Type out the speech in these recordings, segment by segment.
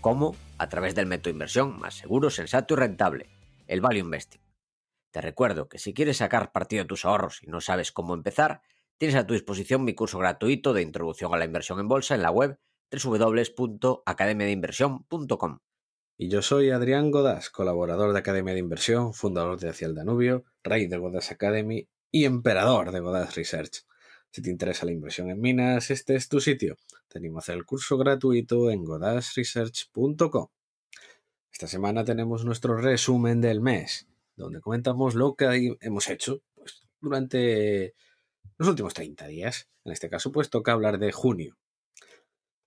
¿Cómo? A través del método inversión más seguro, sensato y rentable, el Value Investing. Te recuerdo que si quieres sacar partido de tus ahorros y no sabes cómo empezar, tienes a tu disposición mi curso gratuito de introducción a la inversión en bolsa en la web www.academiadeinversión.com. Y yo soy Adrián Godas, colaborador de Academia de Inversión, fundador de Hacia el Danubio, rey de Godas Academy y emperador de Godas Research. Si te interesa la inversión en minas, este es tu sitio. Te animo a hacer el curso gratuito en godasresearch.com. Esta semana tenemos nuestro resumen del mes, donde comentamos lo que hemos hecho pues, durante los últimos 30 días. En este caso, pues toca hablar de junio.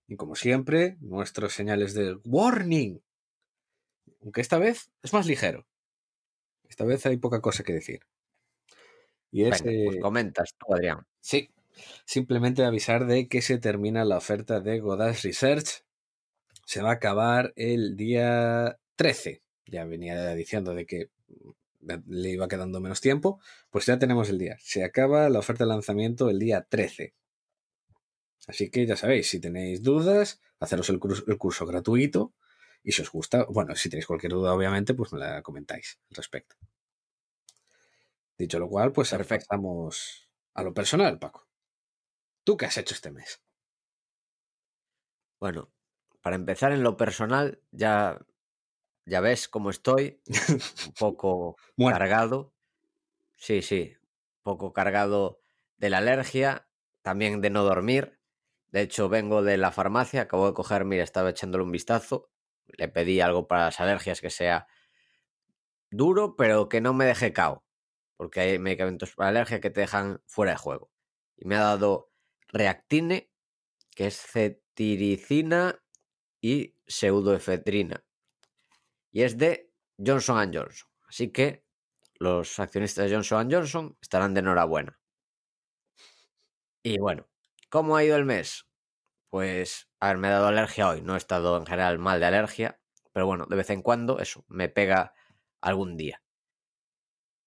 Y como siempre, nuestros señales de warning aunque esta vez es más ligero. Esta vez hay poca cosa que decir. Y es, pues comentas tú, Adrián. Sí, simplemente avisar de que se termina la oferta de Godas Research. Se va a acabar el día 13. Ya venía diciendo de que le iba quedando menos tiempo. Pues ya tenemos el día. Se acaba la oferta de lanzamiento el día 13. Así que ya sabéis, si tenéis dudas, haceros el curso, el curso gratuito y si os gusta, bueno, si tenéis cualquier duda, obviamente, pues me la comentáis al respecto. Dicho lo cual, pues afectamos a lo personal, Paco. ¿Tú qué has hecho este mes? Bueno, para empezar en lo personal, ya, ya ves cómo estoy, un poco cargado. Sí, sí, un poco cargado de la alergia, también de no dormir. De hecho, vengo de la farmacia, acabo de coger, mira, estaba echándole un vistazo le pedí algo para las alergias que sea duro, pero que no me deje cao. Porque hay medicamentos para alergia que te dejan fuera de juego. Y me ha dado Reactine, que es cetiricina y pseudoefedrina. Y es de Johnson Johnson. Así que los accionistas de Johnson Johnson estarán de enhorabuena. Y bueno, ¿cómo ha ido el mes? Pues, a ver, me ha dado alergia hoy. No he estado en general mal de alergia, pero bueno, de vez en cuando eso me pega algún día.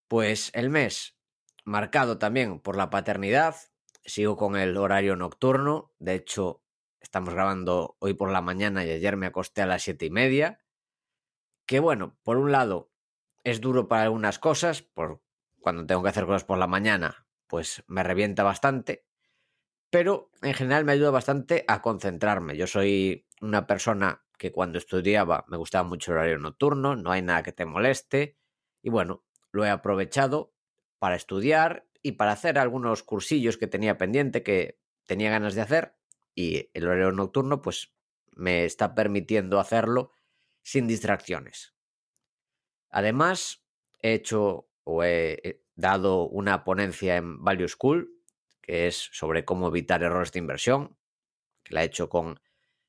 Pues el mes marcado también por la paternidad. Sigo con el horario nocturno. De hecho, estamos grabando hoy por la mañana y ayer me acosté a las siete y media. Que bueno, por un lado es duro para algunas cosas, por cuando tengo que hacer cosas por la mañana, pues me revienta bastante pero en general me ayuda bastante a concentrarme. Yo soy una persona que cuando estudiaba me gustaba mucho el horario nocturno, no hay nada que te moleste y bueno, lo he aprovechado para estudiar y para hacer algunos cursillos que tenía pendiente que tenía ganas de hacer y el horario nocturno pues me está permitiendo hacerlo sin distracciones. Además, he hecho o he dado una ponencia en Value School que es sobre cómo evitar errores de inversión, que la he hecho con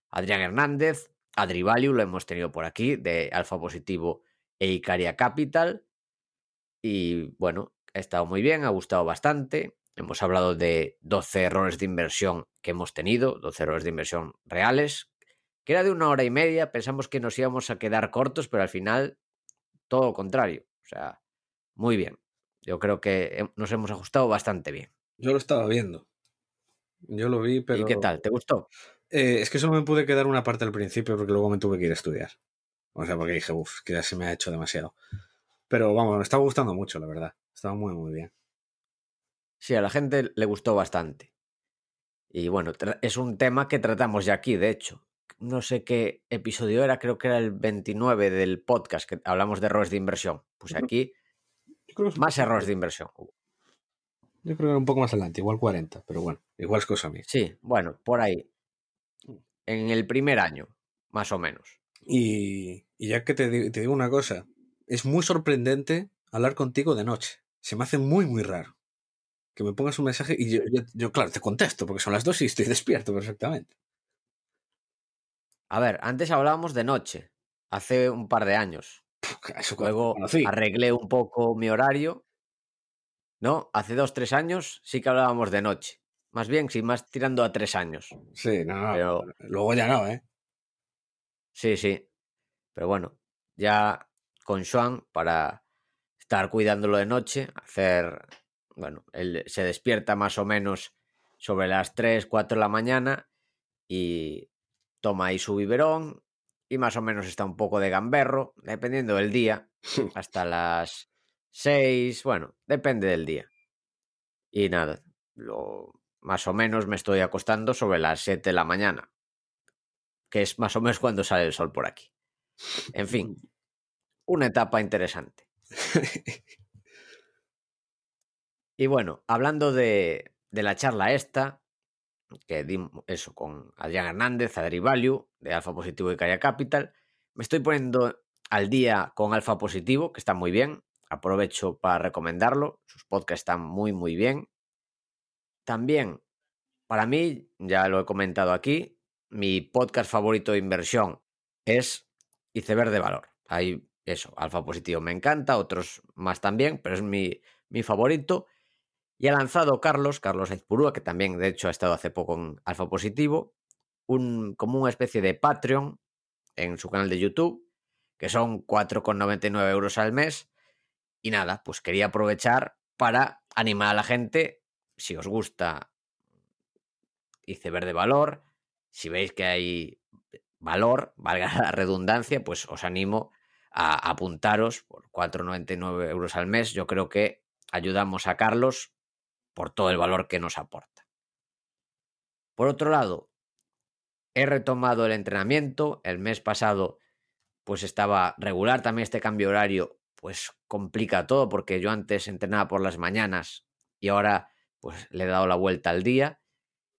Adrián Hernández, Adri Value, lo hemos tenido por aquí, de Alfa Positivo e Icaria Capital. Y bueno, ha estado muy bien, ha gustado bastante. Hemos hablado de 12 errores de inversión que hemos tenido, 12 errores de inversión reales, que era de una hora y media. Pensamos que nos íbamos a quedar cortos, pero al final todo lo contrario. O sea, muy bien. Yo creo que nos hemos ajustado bastante bien. Yo lo estaba viendo. Yo lo vi, pero. ¿Y qué tal? ¿Te gustó? Eh, es que solo me pude quedar una parte al principio porque luego me tuve que ir a estudiar. O sea, porque dije, uff, que ya se me ha hecho demasiado. Pero vamos, me estaba gustando mucho, la verdad. Estaba muy, muy bien. Sí, a la gente le gustó bastante. Y bueno, es un tema que tratamos ya aquí, de hecho. No sé qué episodio era, creo que era el 29 del podcast que hablamos de errores de inversión. Pues aquí, más errores de inversión. Yo creo que era un poco más adelante, igual 40, pero bueno, igual es cosa mía. Sí, bueno, por ahí. En el primer año, más o menos. Y, ya que te, digo una cosa, es muy sorprendente hablar contigo de noche. Se me hace muy, muy raro. Que me pongas un mensaje y yo, claro, te contesto, porque son las dos y estoy despierto perfectamente. A ver, antes hablábamos de noche. hace un par de años. Luego arreglé un poco mi horario. ¿No? Hace dos, tres años sí que hablábamos de noche. Más bien, sí, más tirando a tres años. Sí, no, no. Pero... Luego ya no, ¿eh? Sí, sí. Pero bueno, ya con Sean para estar cuidándolo de noche, hacer, bueno, él se despierta más o menos sobre las 3, 4 de la mañana y toma ahí su biberón y más o menos está un poco de gamberro, dependiendo del día, hasta las 6, bueno, depende del día. Y nada, lo, más o menos me estoy acostando sobre las 7 de la mañana, que es más o menos cuando sale el sol por aquí. En fin, una etapa interesante. y bueno, hablando de, de la charla esta, que dimos eso con Adrián Hernández, Adri Value, de Alfa Positivo y Calla Capital. Me estoy poniendo al día con Alfa Positivo, que está muy bien. Aprovecho para recomendarlo. Sus podcasts están muy, muy bien. También, para mí, ya lo he comentado aquí, mi podcast favorito de inversión es Iceberg de Valor. Ahí, eso, Alfa Positivo me encanta, otros más también, pero es mi, mi favorito. Y ha lanzado Carlos, Carlos Ezpurúa, que también de hecho ha estado hace poco en Alfa Positivo, un, como una especie de Patreon en su canal de YouTube, que son 4,99 euros al mes. Y nada, pues quería aprovechar para animar a la gente, si os gusta Iceberg de Valor, si veis que hay valor, valga la redundancia, pues os animo a apuntaros por 4,99 euros al mes. Yo creo que ayudamos a Carlos por todo el valor que nos aporta. Por otro lado, he retomado el entrenamiento. El mes pasado pues estaba regular también este cambio horario, pues complica todo porque yo antes entrenaba por las mañanas y ahora pues le he dado la vuelta al día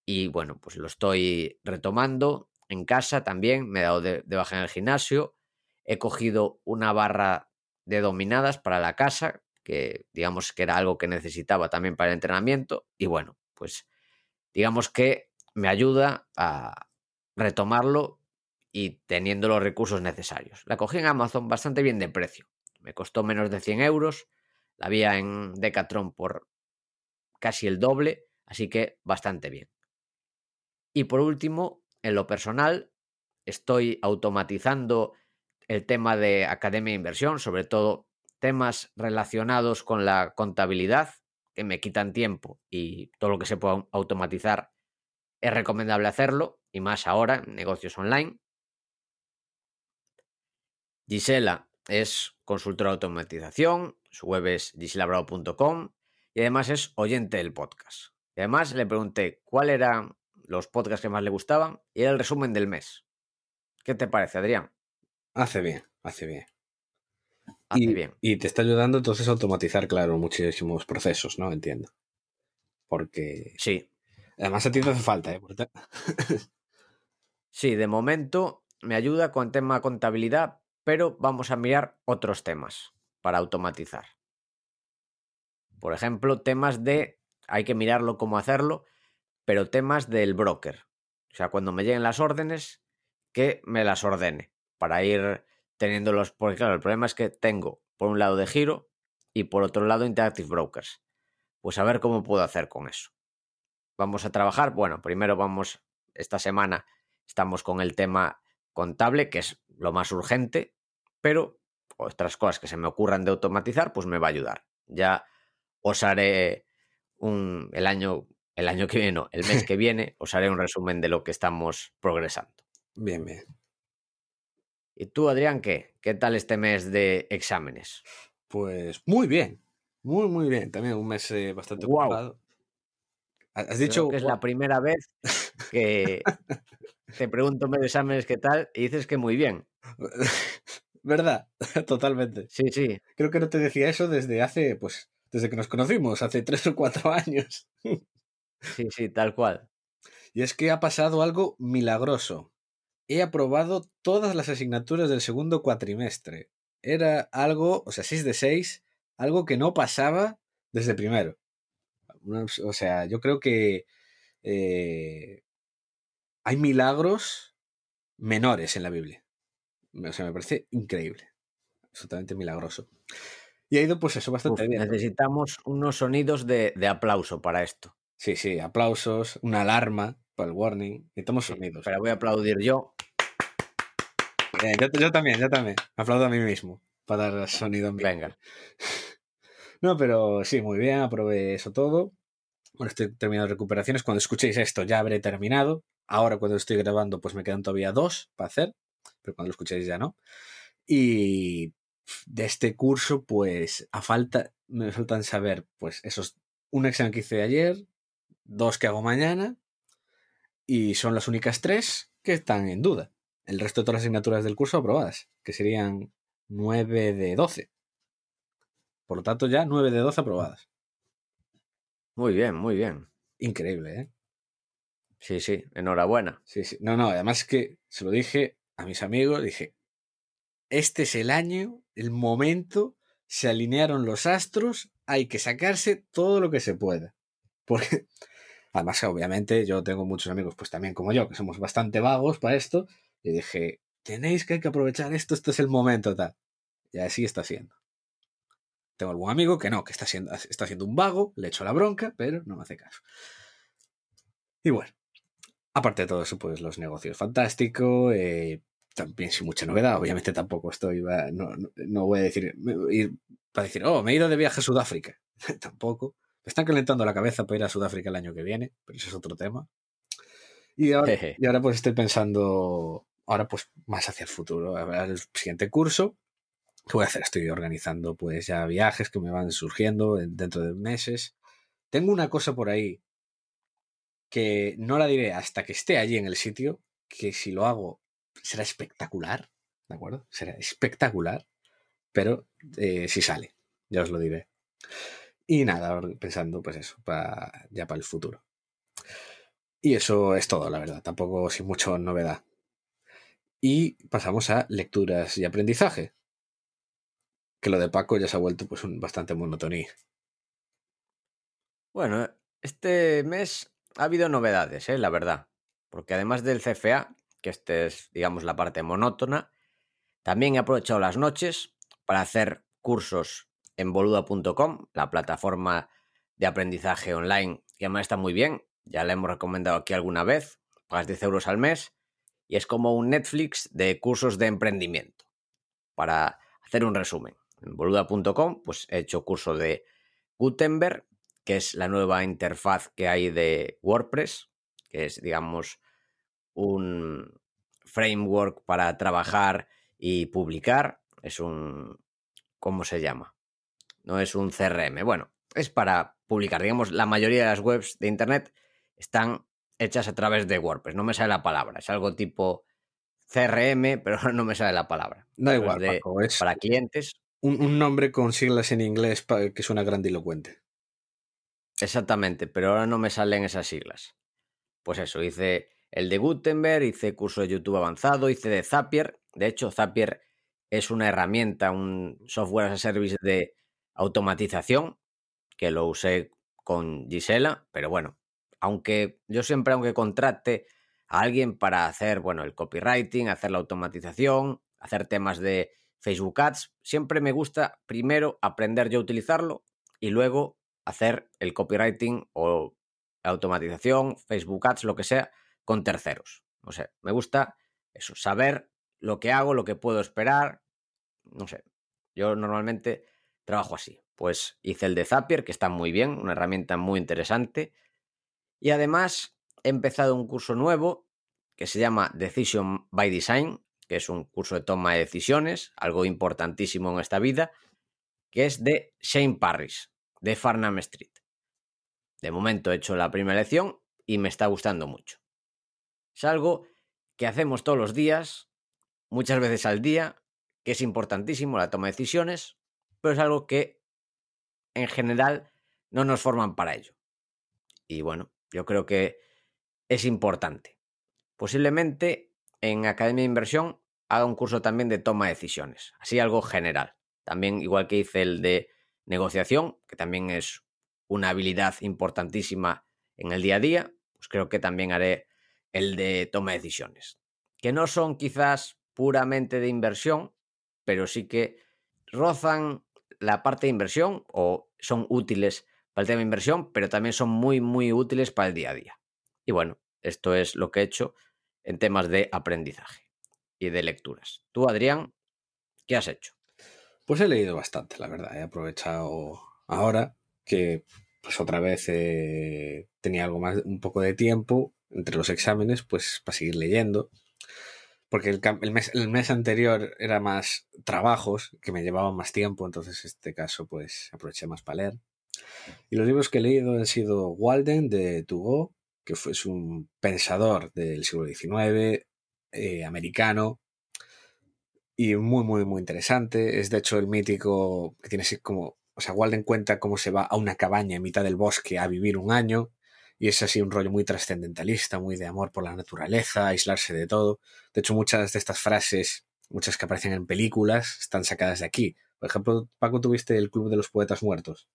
y bueno, pues lo estoy retomando en casa también, me he dado de, de baja en el gimnasio, he cogido una barra de dominadas para la casa que digamos que era algo que necesitaba también para el entrenamiento y bueno, pues digamos que me ayuda a retomarlo y teniendo los recursos necesarios. La cogí en Amazon bastante bien de precio, me costó menos de 100 euros, la había en Decathlon por casi el doble, así que bastante bien. Y por último, en lo personal, estoy automatizando el tema de academia de inversión, sobre todo temas relacionados con la contabilidad que me quitan tiempo y todo lo que se pueda automatizar es recomendable hacerlo y más ahora negocios online. Gisela es consultora de automatización, su web es giselabravo.com y además es oyente del podcast. Y además le pregunté cuál eran los podcasts que más le gustaban y era el resumen del mes. ¿Qué te parece, Adrián? Hace bien, hace bien y, bien. Y te está ayudando entonces a automatizar, claro, muchísimos procesos, ¿no? Entiendo. Porque. Sí. Además a ti te hace falta, ¿eh? sí, de momento me ayuda con tema contabilidad, pero vamos a mirar otros temas para automatizar. Por ejemplo, temas de. Hay que mirarlo cómo hacerlo, pero temas del broker. O sea, cuando me lleguen las órdenes, que me las ordene para ir teniéndolos, porque claro, el problema es que tengo por un lado de Giro y por otro lado Interactive Brokers. Pues a ver cómo puedo hacer con eso. Vamos a trabajar, bueno, primero vamos, esta semana estamos con el tema contable, que es lo más urgente, pero otras cosas que se me ocurran de automatizar, pues me va a ayudar. Ya os haré un, el año, el año que viene, el mes que viene, os haré un resumen de lo que estamos progresando. Bien, bien. ¿Y tú, Adrián, qué? ¿Qué tal este mes de exámenes? Pues muy bien, muy, muy bien. También un mes eh, bastante ocupado. Has dicho que es la primera vez que te pregunto de exámenes qué tal y dices que muy bien. ¿Verdad? Totalmente. Sí, sí. Creo que no te decía eso desde hace, pues, desde que nos conocimos, hace tres o cuatro años. Sí, sí, tal cual. Y es que ha pasado algo milagroso he aprobado todas las asignaturas del segundo cuatrimestre. Era algo, o sea, 6 de 6, algo que no pasaba desde primero. O sea, yo creo que eh, hay milagros menores en la Biblia. O sea, me parece increíble. Absolutamente milagroso. Y ha ido, pues eso, bastante bien. Necesitamos unos sonidos de, aplauso para esto. Sí, sí, aplausos, una alarma para el warning. Necesitamos sonidos. Pero voy a aplaudir yo. yo, yo, también, yo también. Aplaudo a mí mismo para dar sonido en Venga. No, pero sí, muy bien, aprobé eso todo. Bueno, estoy terminando recuperaciones. Cuando escuchéis esto ya habré terminado. Ahora cuando estoy grabando pues me quedan todavía dos para hacer, pero cuando lo escuchéis ya no. Y de este curso pues a falta, me faltan saber pues esos, un examen que hice ayer, dos que hago mañana y son las únicas tres que están en duda. El resto de todas las asignaturas del curso aprobadas, que serían 9 de 12. Por lo tanto, ya 9 de 12 aprobadas. Muy bien, muy bien. Increíble, ¿eh? Sí, sí, enhorabuena. Sí, sí. No, no, además que se lo dije a mis amigos, dije, este es el año, el momento, se alinearon los astros, hay que sacarse todo lo que se pueda. Porque, además, obviamente, yo tengo muchos amigos, pues también como yo, que somos bastante vagos para esto, y dije, tenéis que, hay que aprovechar esto, esto es el momento, tal. Y así está siendo. Tengo algún amigo que no, que está siendo, está un vago, le echo la bronca, pero no me hace caso. Y bueno, aparte de todo eso, pues los negocios fantástico, eh, también sin mucha novedad. Obviamente tampoco estoy, no, no, voy a decir, ir para decir, oh, me he ido de viaje a Sudáfrica. tampoco. Están calentando la cabeza para ir a Sudáfrica el año que viene, pero eso es otro tema. Y ahora, y ahora pues estoy pensando, ahora pues más hacia el futuro, el siguiente curso ¿Qué voy a hacer? Estoy organizando pues ya viajes que me van surgiendo dentro de meses. Tengo una cosa por ahí que no la diré hasta que esté allí en el sitio, que si lo hago será espectacular, ¿de acuerdo? Será espectacular, pero eh, si sale, ya os lo diré. Y nada, pensando pues eso, ya para el futuro. Y eso es todo, la verdad, tampoco sin mucha novedad. Y pasamos a lecturas y aprendizaje que lo de Paco ya se ha vuelto pues un bastante monotonía. Bueno, este mes ha habido novedades, ¿eh? la verdad. Porque además del CFA, que este es, digamos, la parte monótona, también he aprovechado las noches para hacer cursos en boluda.com, la plataforma de aprendizaje online, que además está muy bien. Ya la hemos recomendado aquí alguna vez. Pagas 10 euros al mes y es como un Netflix de cursos de emprendimiento. Para hacer un resumen en boluda.com, pues he hecho curso de Gutenberg, que es la nueva interfaz que hay de WordPress, que es, digamos, un framework para trabajar y publicar. Es un... ¿Cómo se llama? No es un CRM. Bueno, es para publicar. Digamos, la mayoría de las webs de Internet están hechas a través de WordPress. No me sale la palabra. Es algo tipo CRM, pero no me sale la palabra. Da igual, para clientes un, nombre con siglas en inglés que suena grandilocuente. Exactamente, pero ahora no me salen esas siglas. Pues eso, hice el de Gutenberg, hice curso de YouTube avanzado, hice de Zapier. De hecho, Zapier es una herramienta, un software as a service de automatización que lo usé con Gisela, pero bueno, aunque yo siempre, aunque contrate a alguien para hacer, bueno, el copywriting, hacer la automatización, hacer temas de Facebook Ads, siempre me gusta primero aprender yo a utilizarlo y luego hacer el copywriting o automatización, Facebook Ads, lo que sea, con terceros. O sea, me gusta eso, saber lo que hago, lo que puedo esperar. No sé, yo normalmente trabajo así. Pues hice el de Zapier, que está muy bien, una herramienta muy interesante. Y además he empezado un curso nuevo que se llama Decision by Design, que es un curso de toma de decisiones, algo importantísimo en esta vida, que es de Shane Parrish, de Farnham Street. De momento he hecho la primera lección y me está gustando mucho. Es algo que hacemos todos los días, muchas veces al día, que es importantísimo la toma de decisiones, pero es algo que en general no nos forman para ello. Y bueno, yo creo que es importante. Posiblemente en Academia de Inversión haga un curso también de toma de decisiones, así algo general. También igual que hice el de negociación, que también es una habilidad importantísima en el día a día, pues creo que también haré el de toma de decisiones, que no son quizás puramente de inversión, pero sí que rozan la parte de inversión o son útiles para el tema de inversión, pero también son muy, muy útiles para el día a día. Y bueno, esto es lo que he hecho en temas de aprendizaje y de lecturas. Tú, Adrián, ¿qué has hecho? Pues he leído bastante, la verdad. He aprovechado ahora que pues otra vez eh, tenía algo más, un poco de tiempo entre los exámenes, pues para seguir leyendo. Porque el, mes, el mes anterior era más trabajos que me llevaban más tiempo, entonces en este caso pues aproveché más para leer. Y los libros que he leído han sido Walden de Tugo, que fue, un pensador del siglo XIX, eh, americano, y muy, muy, muy interesante. Es de hecho el mítico que tiene así como o sea, Walden cuenta cómo se va a una cabaña en mitad del bosque a vivir un año, y es así un rollo muy trascendentalista, muy de amor por la naturaleza, aislarse de todo. De hecho, muchas de estas frases, muchas que aparecen en películas, están sacadas de aquí. Por ejemplo, Paco, ¿tuviste el Club de los Poetas Muertos?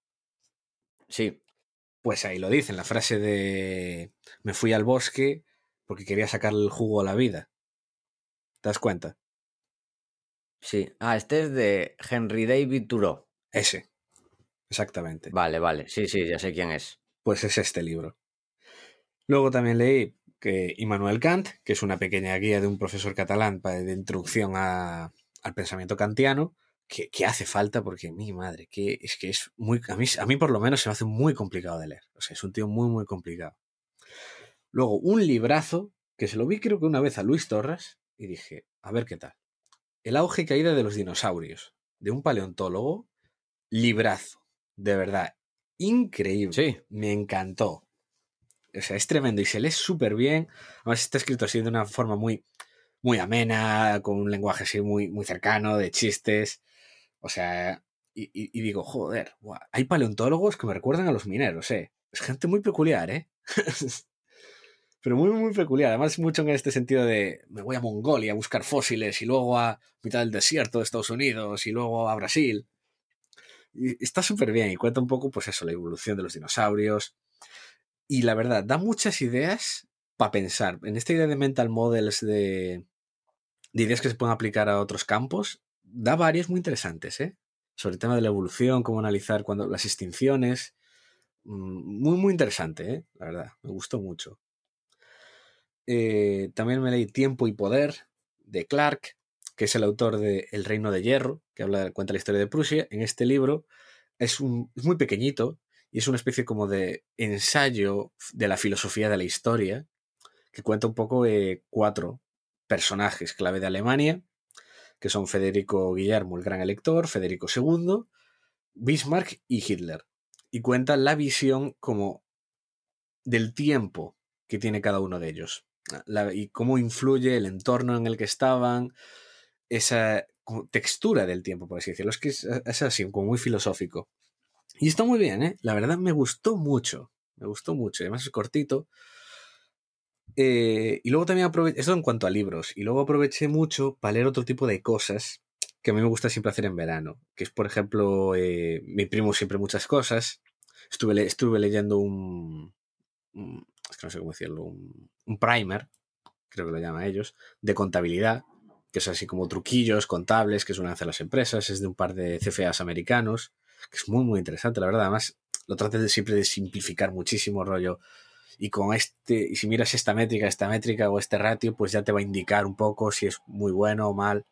Sí. Pues ahí lo dicen, la frase de me fui al bosque porque quería sacarle el jugo a la vida. ¿Te das cuenta? Sí. Ah, este es de Henry David Thoreau. Ese. Exactamente. Vale, vale. Sí, sí, ya sé quién es. Pues es este libro. Luego también leí que Immanuel Kant, que es una pequeña guía de un profesor catalán de introducción al pensamiento kantiano, que, hace falta porque mi madre, que es que es muy. A mí, a mí por lo menos se me hace muy complicado de leer. O sea, es un tío muy, muy complicado. Luego, un librazo que se lo vi creo que una vez a Luis Torres y dije, a ver qué tal. El auge y caída de los dinosaurios, de un paleontólogo, librazo de verdad, increíble. Sí. Me encantó. O sea, es tremendo y se lee súper bien. Además, está escrito así de una forma muy, muy amena, con un lenguaje así muy, muy cercano, de chistes. O sea, y, digo, joder, hay paleontólogos que me recuerdan a los mineros, ¿eh? Es gente muy peculiar, ¿eh? Pero muy, muy peculiar. Además, mucho en este sentido de me voy a Mongolia a buscar fósiles y luego a mitad del desierto de Estados Unidos y luego a Brasil está súper bien y cuenta un poco, pues eso, la evolución de los dinosaurios. Y la verdad, da muchas ideas para pensar. En esta idea de mental models, de, ideas que se pueden aplicar a otros campos, da varias muy interesantes, ¿eh? Sobre el tema de la evolución, cómo analizar cuando, las extinciones. Mm, muy, muy interesante, ¿eh? La verdad, me gustó mucho. Eh, también me leí Tiempo y Poder de Clark, que es el autor de El Reino de Hierro, que habla, cuenta la historia de Prusia, en este libro es, un, muy pequeñito y es una especie como de ensayo de la filosofía de la historia, que cuenta un poco de cuatro personajes clave de Alemania, que son Federico Guillermo, el gran elector, Federico II, Bismarck y Hitler. Y cuenta la visión como del tiempo que tiene cada uno de ellos y cómo influye el entorno en el que estaban, esa textura del tiempo, por así decirlo. Es que es, así, como muy filosófico. Y está muy bien, ¿eh? La verdad me gustó mucho. Me gustó mucho. Además es cortito. Eh, y luego también aproveché, eso en cuanto a libros, y luego aproveché mucho para leer otro tipo de cosas que a mí me gusta siempre hacer en verano, que es, por ejemplo, eh, mi primo siempre muchas cosas. Estuve, estuve leyendo un, es que no sé cómo decirlo, un, un primer, creo que lo llaman ellos, de contabilidad, que es así como truquillos contables que suelen hacer las empresas, es de un par de CFAs americanos, que es muy, muy interesante, la verdad. Además, lo tratas de siempre de simplificar muchísimo rollo. Y con este, y si miras esta métrica, esta métrica o este ratio, pues ya te va a indicar un poco si es muy bueno o mal.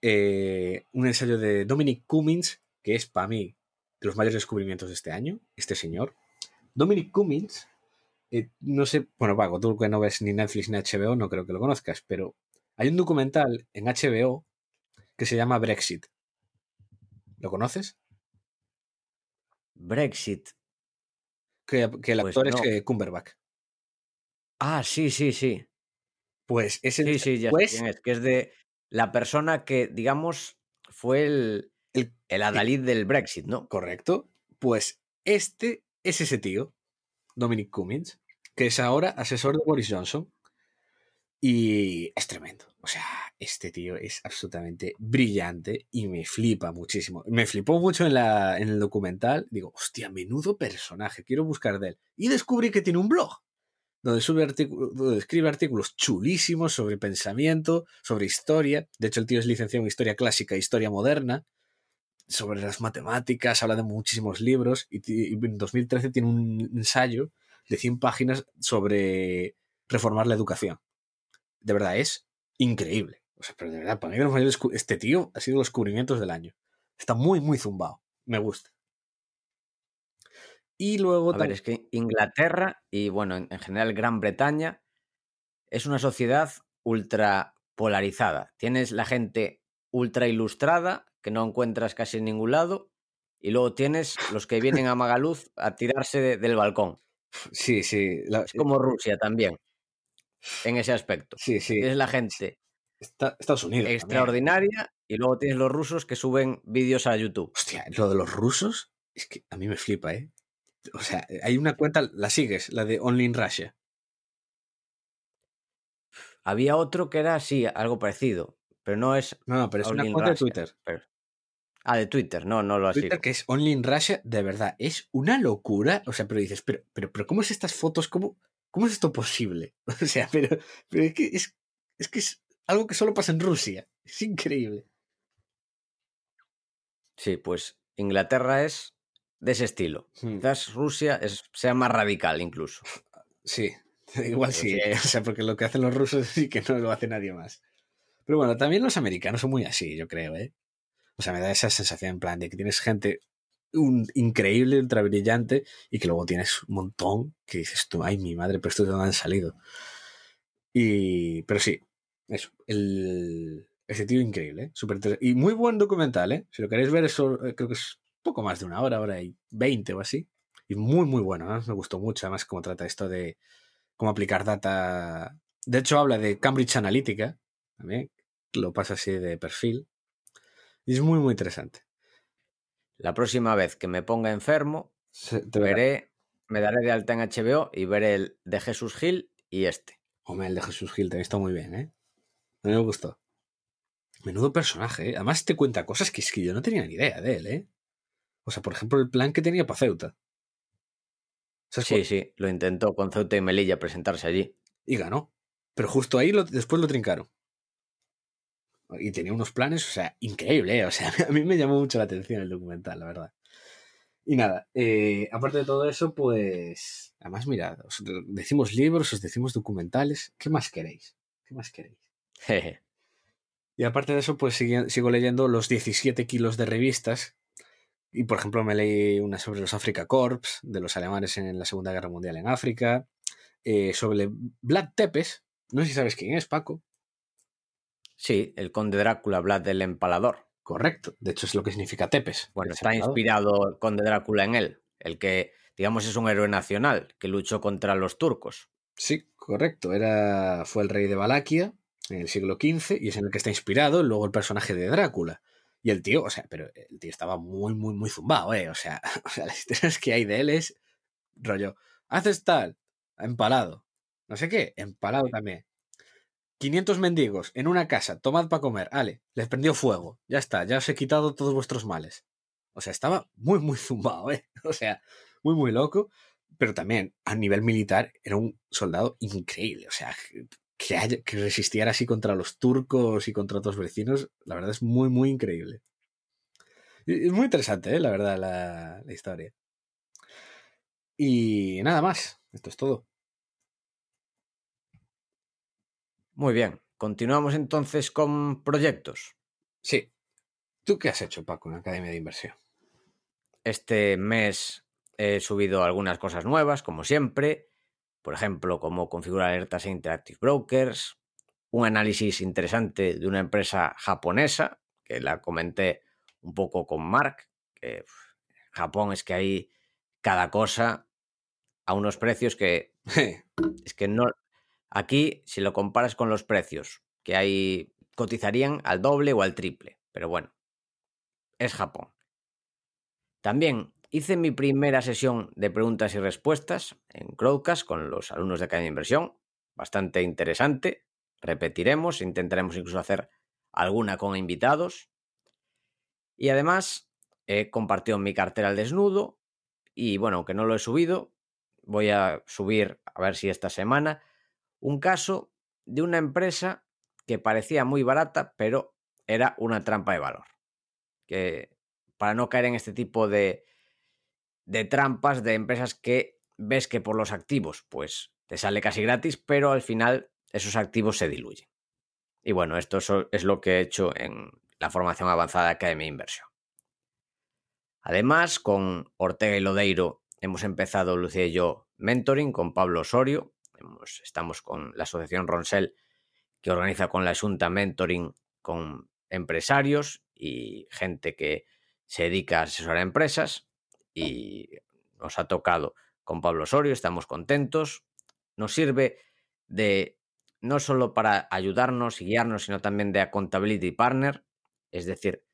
Eh, un ensayo de Dominic Cummings, que es para mí de los mayores descubrimientos de este año, este señor. Dominic Cummings, eh, no sé, bueno, Paco, tú que no ves ni Netflix ni HBO, no creo que lo conozcas, pero hay un documental en HBO que se llama Brexit. ¿Lo conoces? Brexit. Que, el pues actor es eh, Cumberbatch. Ah, sí, sí, sí. Pues ese Sí, sí, ya sé quién es. Que es de la persona que, digamos, fue el, el, el adalid del Brexit, ¿no? Correcto. Pues este es ese tío, Dominic Cummings, que es ahora asesor de Boris Johnson. Y es tremendo. O sea, este tío es absolutamente brillante y me flipa muchísimo. Me flipó mucho en, la, en el documental. Digo, hostia, menudo personaje, quiero buscar de él. Y descubrí que tiene un blog. donde, sube donde escribe artículos chulísimos sobre pensamiento, sobre historia. De hecho, el tío es licenciado en historia clásica e historia moderna, sobre las matemáticas, habla de muchísimos libros y, en 2013 tiene un ensayo de 100 páginas sobre reformar la educación. De verdad, es increíble. O sea, pero de verdad, para mí este tío ha sido los descubrimientos del año. Está muy, muy zumbado. Me gusta. Y luego... A ver, es que Inglaterra y, bueno, en, general Gran Bretaña es una sociedad ultra polarizada. Tienes la gente ultra ilustrada, que no encuentras casi en ningún lado, y luego tienes los que vienen a Magaluz a tirarse del balcón. Sí, sí. Es como Rusia también, en ese aspecto. Sí, sí. Es la gente Estados Unidos. Extraordinaria. Y luego tienes los rusos que suben vídeos a YouTube. Hostia, lo de los rusos es que a mí me flipa, ¿eh? O sea, hay una cuenta, la sigues, la de Only in Russia. Había otro que era así, algo parecido. Pero no es. No, no pero es una cuenta de Twitter. Ah, de Twitter, no, no lo así. Twitter que es Only in Russia, de verdad, es una locura. O sea, pero dices, pero, pero, pero ¿cómo es estas fotos? ¿Cómo, cómo es esto posible? O sea, pero, pero es que es, es que es algo que solo pasa en Rusia. Es increíble. Sí, pues Inglaterra es de ese estilo. Hmm. Quizás Rusia es, sea más radical incluso. Sí, igual sí. ¿eh? O sea, porque lo que hacen los rusos sí que no lo hace nadie más. Pero bueno, también los americanos son muy así, yo creo, ¿eh? O sea, me da esa sensación en plan de que tienes gente un, increíble, ultra brillante, y que luego tienes un montón que dices tú, ay, mi madre, pero esto de dónde han salido. Y, pero sí, eso, el, ese tío increíble, ¿eh? Super y muy buen documental, ¿eh? Si lo queréis ver, eso eh, creo que es poco más de una hora, hora y veinte o así. Y muy, muy bueno, ¿eh? me gustó mucho, además, cómo trata esto de cómo aplicar data. De hecho, habla de Cambridge Analytica, también, lo pasa así de perfil. Y es muy, muy interesante. La próxima vez que me ponga enfermo, veré, me daré de alta en HBO y veré el de Jesús Gil y este. Hombre, el de Jesús Gil también está muy bien, ¿eh? A mí me gustó. Menudo personaje, ¿eh? Además te cuenta cosas que es que yo no tenía ni idea de él, ¿eh? O sea, por ejemplo, el plan que tenía para Ceuta. Sí, sí, lo intentó con Ceuta y Melilla presentarse allí. Y ganó. Pero justo ahí lo, después lo trincaron. Y tenía unos planes, o sea, increíble, ¿eh? O sea, a mí me llamó mucho la atención el documental, la verdad. Y nada, eh, aparte de todo eso, pues. Además, mirad, os decimos libros, os decimos documentales. ¿Qué más queréis? ¿Qué más queréis? y aparte de eso, pues sigo, leyendo los 17 kilos de revistas. Y por ejemplo, me leí una sobre los Africa Corps, de los alemanes en la Segunda Guerra Mundial en África. Eh, sobre Vlad Tepes. No sé si sabes quién es, Paco. Sí, el conde Drácula, Vlad del Empalador. Correcto. De hecho, es lo que significa Tepes. Bueno, está inspirado el conde Drácula en él. El que, digamos, es un héroe nacional que luchó contra los turcos. Sí, correcto. Era, fue el rey de Valaquia en el siglo XV y es en el que está inspirado luego el personaje de Drácula. Y el tío, o sea, pero el tío estaba muy, muy, muy zumbado, ¿eh? O sea, o sea las historias que hay de él es rollo, haces tal, empalado. No sé qué, empalado también. 500 mendigos en una casa, tomad para comer, ale, les prendió fuego, ya está, ya os he quitado todos vuestros males. O sea, estaba muy, muy zumbado, ¿eh? O sea, muy, muy loco, pero también a nivel militar era un soldado increíble, o sea, que, que resistiera así contra los turcos y contra otros vecinos, la verdad es muy, muy increíble. Es muy interesante, ¿eh? la verdad, la historia. Y nada más, esto es todo. Muy bien, continuamos entonces con proyectos. Sí. ¿Tú qué has hecho, Paco, en Academia de Inversión? Este mes he subido algunas cosas nuevas, como siempre. Por ejemplo, cómo configurar alertas en Interactive Brokers, un análisis interesante de una empresa japonesa, que la comenté un poco con Mark, que Japón es que hay cada cosa a unos precios que es que no, Aquí, si lo comparas con los precios que hay, cotizarían al doble o al triple. Pero bueno, es Japón. También hice mi primera sesión de preguntas y respuestas en Crowdcast con los alumnos de Academia de Inversión. Bastante interesante. Repetiremos, intentaremos incluso hacer alguna con invitados. Y además he compartido mi cartera al desnudo. Y bueno, aunque no lo he subido, voy a subir, a ver si esta semana, un caso de una empresa que parecía muy barata, pero era una trampa de valor. Que para no caer en este tipo de, de trampas de empresas que ves que por los activos, pues te sale casi gratis, pero al final esos activos se diluyen. Y bueno, esto es lo que he hecho en la formación avanzada de Academia Inversión. Además, con Ortega y Lodeiro hemos empezado, Lucía y yo, mentoring con Pablo Osorio. Estamos con la Asociación Ronsel, que organiza con la Junta mentoring con empresarios y gente que se dedica a asesorar empresas. Y nos ha tocado con Pablo Osorio, estamos contentos. Nos sirve de no solo para ayudarnos y guiarnos, sino también de accountability partner. Es decir,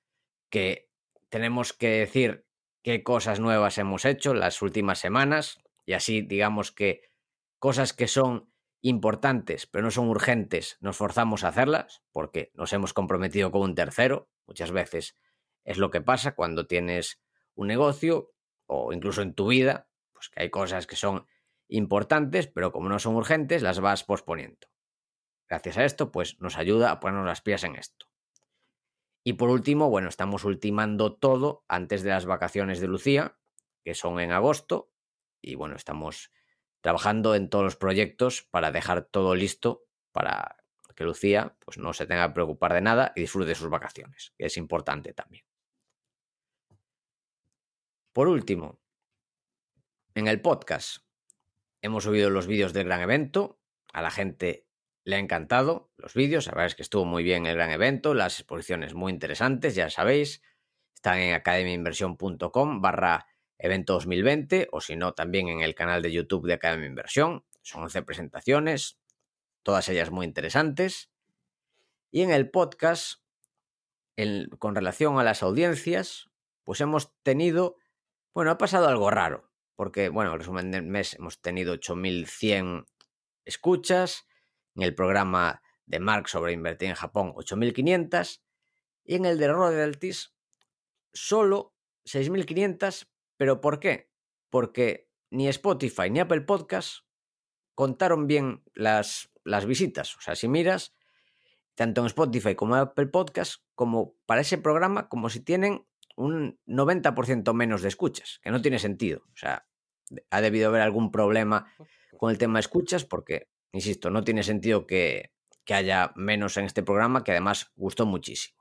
que tenemos que decir qué cosas nuevas hemos hecho las últimas semanas y así digamos que cosas que son importantes pero no son urgentes nos forzamos a hacerlas porque nos hemos comprometido con un tercero. Muchas veces es lo que pasa cuando tienes un negocio o incluso en tu vida, pues que hay cosas que son importantes pero como no son urgentes las vas posponiendo. Gracias a esto pues nos ayuda a ponernos las pies en esto. Y por último, bueno, estamos ultimando todo antes de las vacaciones de Lucía, que son en agosto. Y bueno, estamos trabajando en todos los proyectos para dejar todo listo para que Lucía pues, no se tenga que preocupar de nada y disfrute de sus vacaciones, que es importante también. Por último, en el podcast hemos subido los vídeos del gran evento. A la gente le ha encantado los vídeos, la verdad es que estuvo muy bien el gran evento, las exposiciones muy interesantes, ya sabéis, están en academiainversión.com barra evento 2020 o si no también en el canal de YouTube de Academia Inversión. Son 11 presentaciones, todas ellas muy interesantes. Y en el podcast, con relación a las audiencias, pues hemos tenido, bueno, ha pasado algo raro, porque, bueno, en resumen del mes hemos tenido 8.100 escuchas, en el programa de Mark sobre invertir en Japón 8.500 y en el de royalties solo 6.500. ¿Pero por qué? Porque ni Spotify ni Apple Podcast contaron bien las, las visitas. O sea, si miras, tanto en Spotify como en Apple Podcast, como para ese programa, como si tienen un 90% menos de escuchas, que no tiene sentido. O sea, ha debido haber algún problema con el tema de escuchas porque Insisto, no tiene sentido que, haya menos en este programa, que además gustó muchísimo.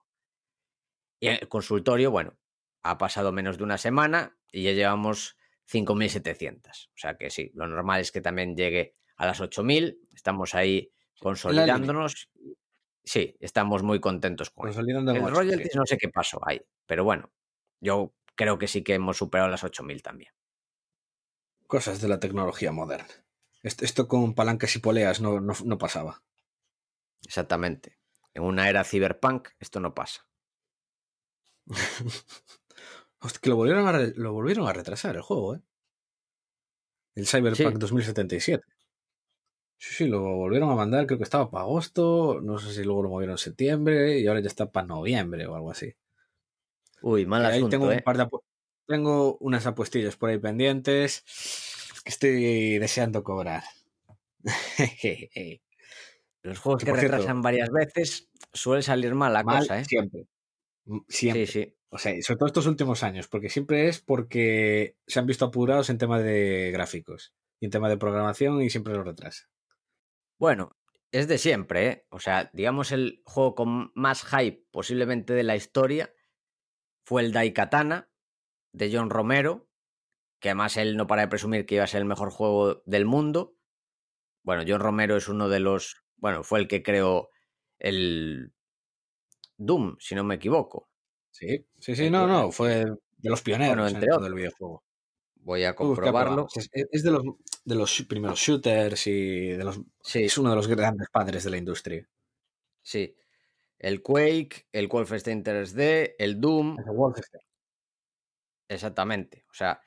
Y el consultorio, bueno, ha pasado menos de una semana y ya llevamos 5.700. O sea que sí, lo normal es que también llegue a las 8.000. Estamos ahí consolidándonos. Sí, estamos muy contentos con eso. El royalties no sé qué pasó ahí, pero bueno, yo creo que sí que hemos superado las 8.000 también. Cosas de la tecnología moderna. Esto, con palancas y poleas no, no, pasaba. Exactamente. En una era cyberpunk esto no pasa. Hostia, que lo volvieron, a lo volvieron a retrasar el juego, ¿eh? El Cyberpunk 2077. Sí, sí, lo volvieron a mandar, creo que estaba para agosto, no sé si luego lo movieron en septiembre y ahora ya está para noviembre o algo así. Uy, mal asunto, tengo, ¿eh? tengo unas apuestillas por ahí pendientes estoy deseando cobrar. Los juegos que, retrasan varias veces suele salir mal la cosa, ¿eh? Siempre. Siempre. Sí, sí. O sea, sobre todo estos últimos años, porque siempre es porque se han visto apurados en tema de gráficos y en tema de programación y siempre lo retrasa. Bueno, es de siempre, ¿eh? O sea, digamos el juego con más hype posiblemente de la historia fue el Daikatana de John Romero, que además él no para de presumir que iba a ser el mejor juego del mundo. Bueno, John Romero es uno de los, bueno, fue el que creó el Doom, si no me equivoco. Sí, sí, sí, no, no, fue de los pioneros entre del videojuego. Voy a comprobarlo. Es, de, los, de los primeros shooters y de los, sí. es uno de los grandes padres de la industria. Sí. El Quake, el Wolfenstein 3D, el Doom. Exactamente. O sea,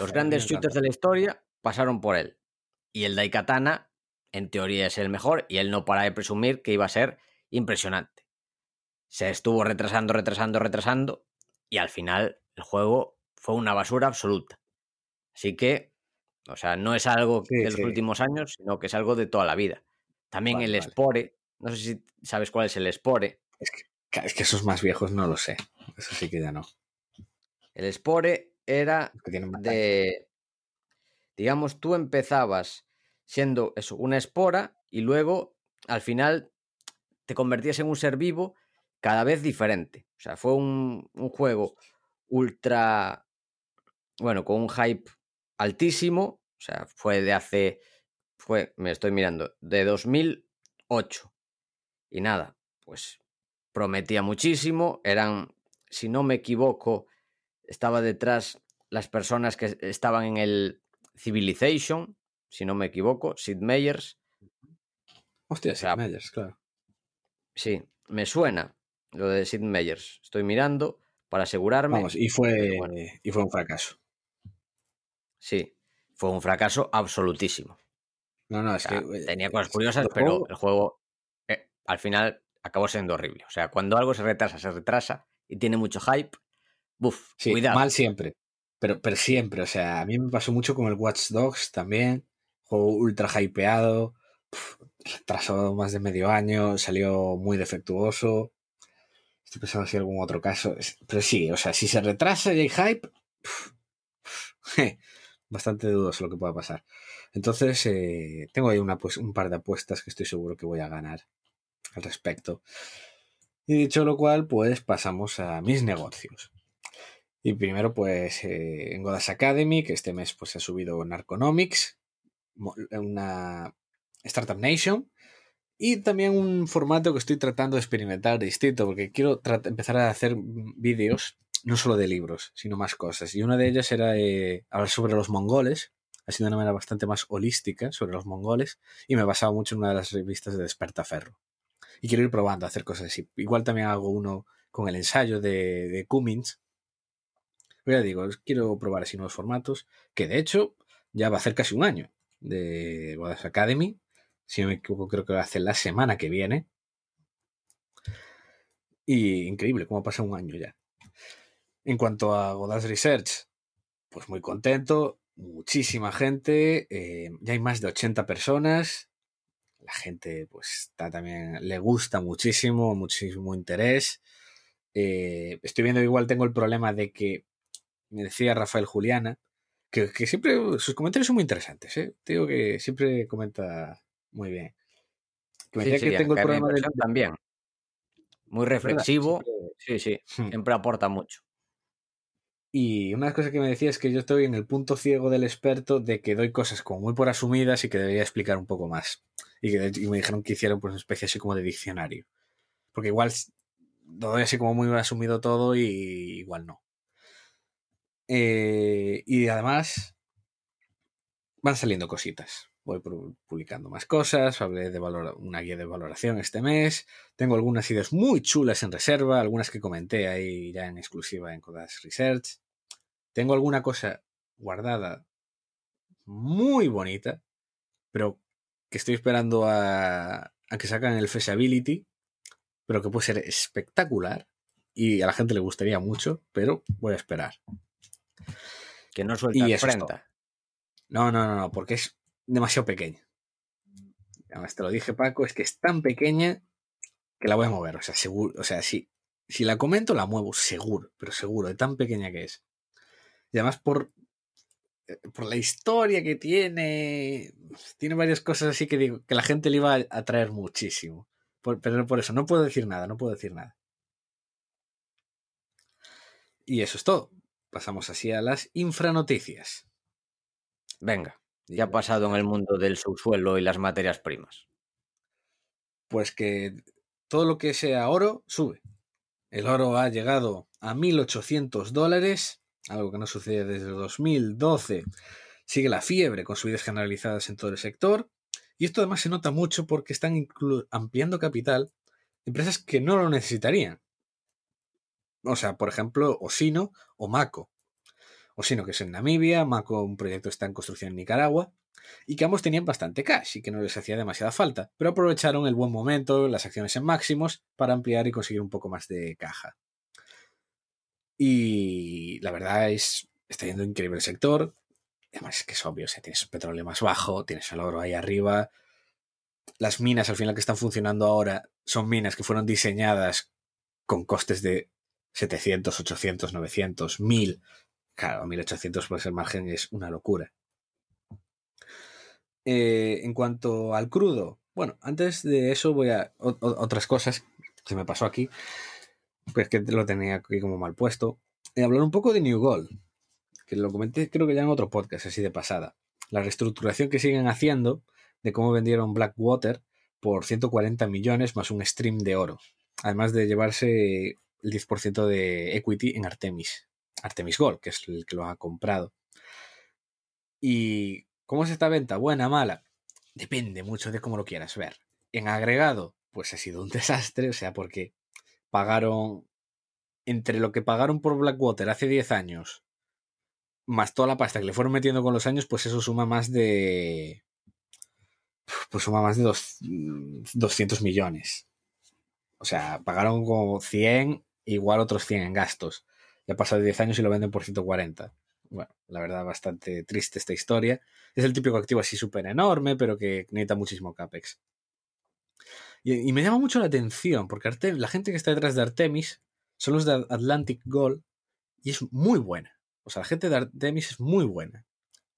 los grandes shooters de la historia pasaron por él. Y el Daikatana, en teoría, es el mejor y él no para de presumir que iba a ser impresionante. Se estuvo retrasando, retrasando, retrasando y al final el juego fue una basura absoluta. Así que O sea, no es algo de los últimos años, sino que es algo de toda la vida. También el Spore, no sé si sabes cuál es el Spore. Es que, es que esos más viejos no lo sé. Eso sí que ya no. El Spore era de. Digamos, tú empezabas siendo eso, una espora, y luego al final te convertías en un ser vivo cada vez diferente. O sea, fue un, un juego ultra. Bueno, con un hype altísimo. O sea, fue de hace. Fue, me estoy mirando, de 2008. Y nada, pues prometía muchísimo. Eran, si no me equivoco, estaba detrás las personas que estaban en el Civilization, si no me equivoco, Sid Meyers. Hostia, Sid Meyers, claro. Sí, me suena lo de Sid Meyers. Estoy mirando para asegurarme. Vamos, y fue, y fue un fracaso. Sí, fue un fracaso absolutísimo. No, no, es que. Tenía cosas curiosas, pero el juego eh, al final acabó siendo horrible. O sea, cuando algo se retrasa, se retrasa y tiene mucho hype, buf, cuidado. Mal siempre. Pero, pero siempre, o sea, a mí me pasó mucho con el Watch Dogs también. Juego ultra hypeado. retrasado más de medio año. Salió muy defectuoso. Estoy pensando si algún otro caso. Pero sí, o sea, si se retrasa y hay hype. bastante dudoso lo que pueda pasar. Entonces, eh, tengo ahí una, pues, un par de apuestas que estoy seguro que voy a ganar al respecto. Y dicho lo cual, pues pasamos a mis negocios. Y primero, pues eh, en Godas Academy, que este mes pues ha subido Narconomics, una Startup Nation, y también un formato que estoy tratando de experimentar distinto, porque quiero empezar a hacer vídeos no solo de libros, sino más cosas. Y una de ellas era eh, hablar sobre los mongoles, así de una manera bastante más holística sobre los mongoles, y me he basado mucho en una de las revistas de Despertaferro. Y quiero ir probando a hacer cosas así. Igual también hago uno con el ensayo de, de Cummins. Pero ya digo, quiero probar así nuevos formatos, que de hecho ya va a hacer casi un año de Godas Academy. Si no me equivoco, creo que va a hacer la semana que viene. Y increíble cómo pasa un año ya. En cuanto a Godaz Research, pues muy contento, muchísima gente, eh, ya hay más de 80 personas, la gente pues está también, le gusta muchísimo, muchísimo interés. Eh, estoy viendo igual tengo el problema de que me decía Rafael Juliana, que, siempre sus comentarios son muy interesantes, ¿eh? digo que siempre comenta muy bien. Que me decía que tengo el problema del... También. Muy reflexivo. Sí, sí, siempre aporta mucho. Y una cosa que me decía es que yo estoy en el punto ciego del experto de que doy cosas como muy por asumidas y que debería explicar un poco más. Y, que, me dijeron que hicieron pues, una especie así como de diccionario. Porque igual lo doy así como muy asumido todo y igual no. Eh, y además van saliendo cositas. Voy publicando más cosas, hablé de valor, una guía de valoración este mes. Tengo algunas ideas muy chulas en reserva, algunas que comenté ahí ya en exclusiva en Codas Research. Tengo alguna cosa guardada muy bonita, pero que estoy esperando a, a que sacan el Feasibility, pero que puede ser espectacular y a la gente le gustaría mucho, pero voy a esperar. Que no suelta frente. No, no, no, no, porque es demasiado pequeña. Además, te lo dije, Paco, es que es tan pequeña que la voy a mover. O sea, seguro, o sea, si, si la comento, la muevo, seguro, pero seguro, de tan pequeña que es. Y además por, eh, por la historia que tiene, tiene varias cosas así que digo, que la gente le iba a atraer muchísimo. pero por eso, no puedo decir nada, no puedo decir nada. Y eso es todo. Pasamos así a las infranoticias. Venga. ¿Qué ha pasado en el mundo del subsuelo y las materias primas? Pues que todo lo que sea oro sube. El oro ha llegado a 1.800 dólares, algo que no sucede desde 2012. Sigue la fiebre con subidas generalizadas en todo el sector. Y esto además se nota mucho porque están ampliando capital empresas que no lo necesitarían. O sea, por ejemplo, Osino o Mako, Osino, que es en Namibia, Mako, un proyecto está en construcción en Nicaragua, y que ambos tenían bastante cash y que no les hacía demasiada falta, pero aprovecharon el buen momento, las acciones en máximos, para ampliar y conseguir un poco más de caja. Y la verdad es, está yendo increíble el sector. además es que es obvio, o tienes petróleo más bajo, tienes el oro ahí arriba. Las minas al final que están funcionando ahora son minas que fueron diseñadas con costes de 700, 800, 900, 1000. Claro, 1800 pues el margen es una locura. Eh, en cuanto al crudo, bueno, antes de eso voy a otras cosas que me pasó aquí, pues que lo tenía aquí como mal puesto. Y hablar un poco de New Gold, que lo comenté creo que ya en otro podcast así de pasada. La reestructuración que siguen haciendo de cómo vendieron Blackwater por 140 millones más un stream de oro, además de llevarse el 10% de equity en Artemis, Artemis Gold, que es el que lo ha comprado. ¿Y cómo es esta venta? ¿Buena, mala? Depende mucho de cómo lo quieras ver. En agregado, pues ha sido un desastre, o sea, porque pagaron entre lo que pagaron por Blackwater hace 10 años, más toda la pasta que le fueron metiendo con los años, pues eso suma más de... Pues suma más de dos, 200 millones. O sea, pagaron como 100, igual otros 100 en gastos. Ya pasado 10 años y lo venden por 140. Bueno, la verdad, bastante triste esta historia. Es el típico activo así súper enorme, pero que necesita muchísimo CAPEX. Y, me llama mucho la atención, porque la gente que está detrás de Artemis son los de Atlantic Gold y es muy buena. O sea, la gente de Artemis es muy buena.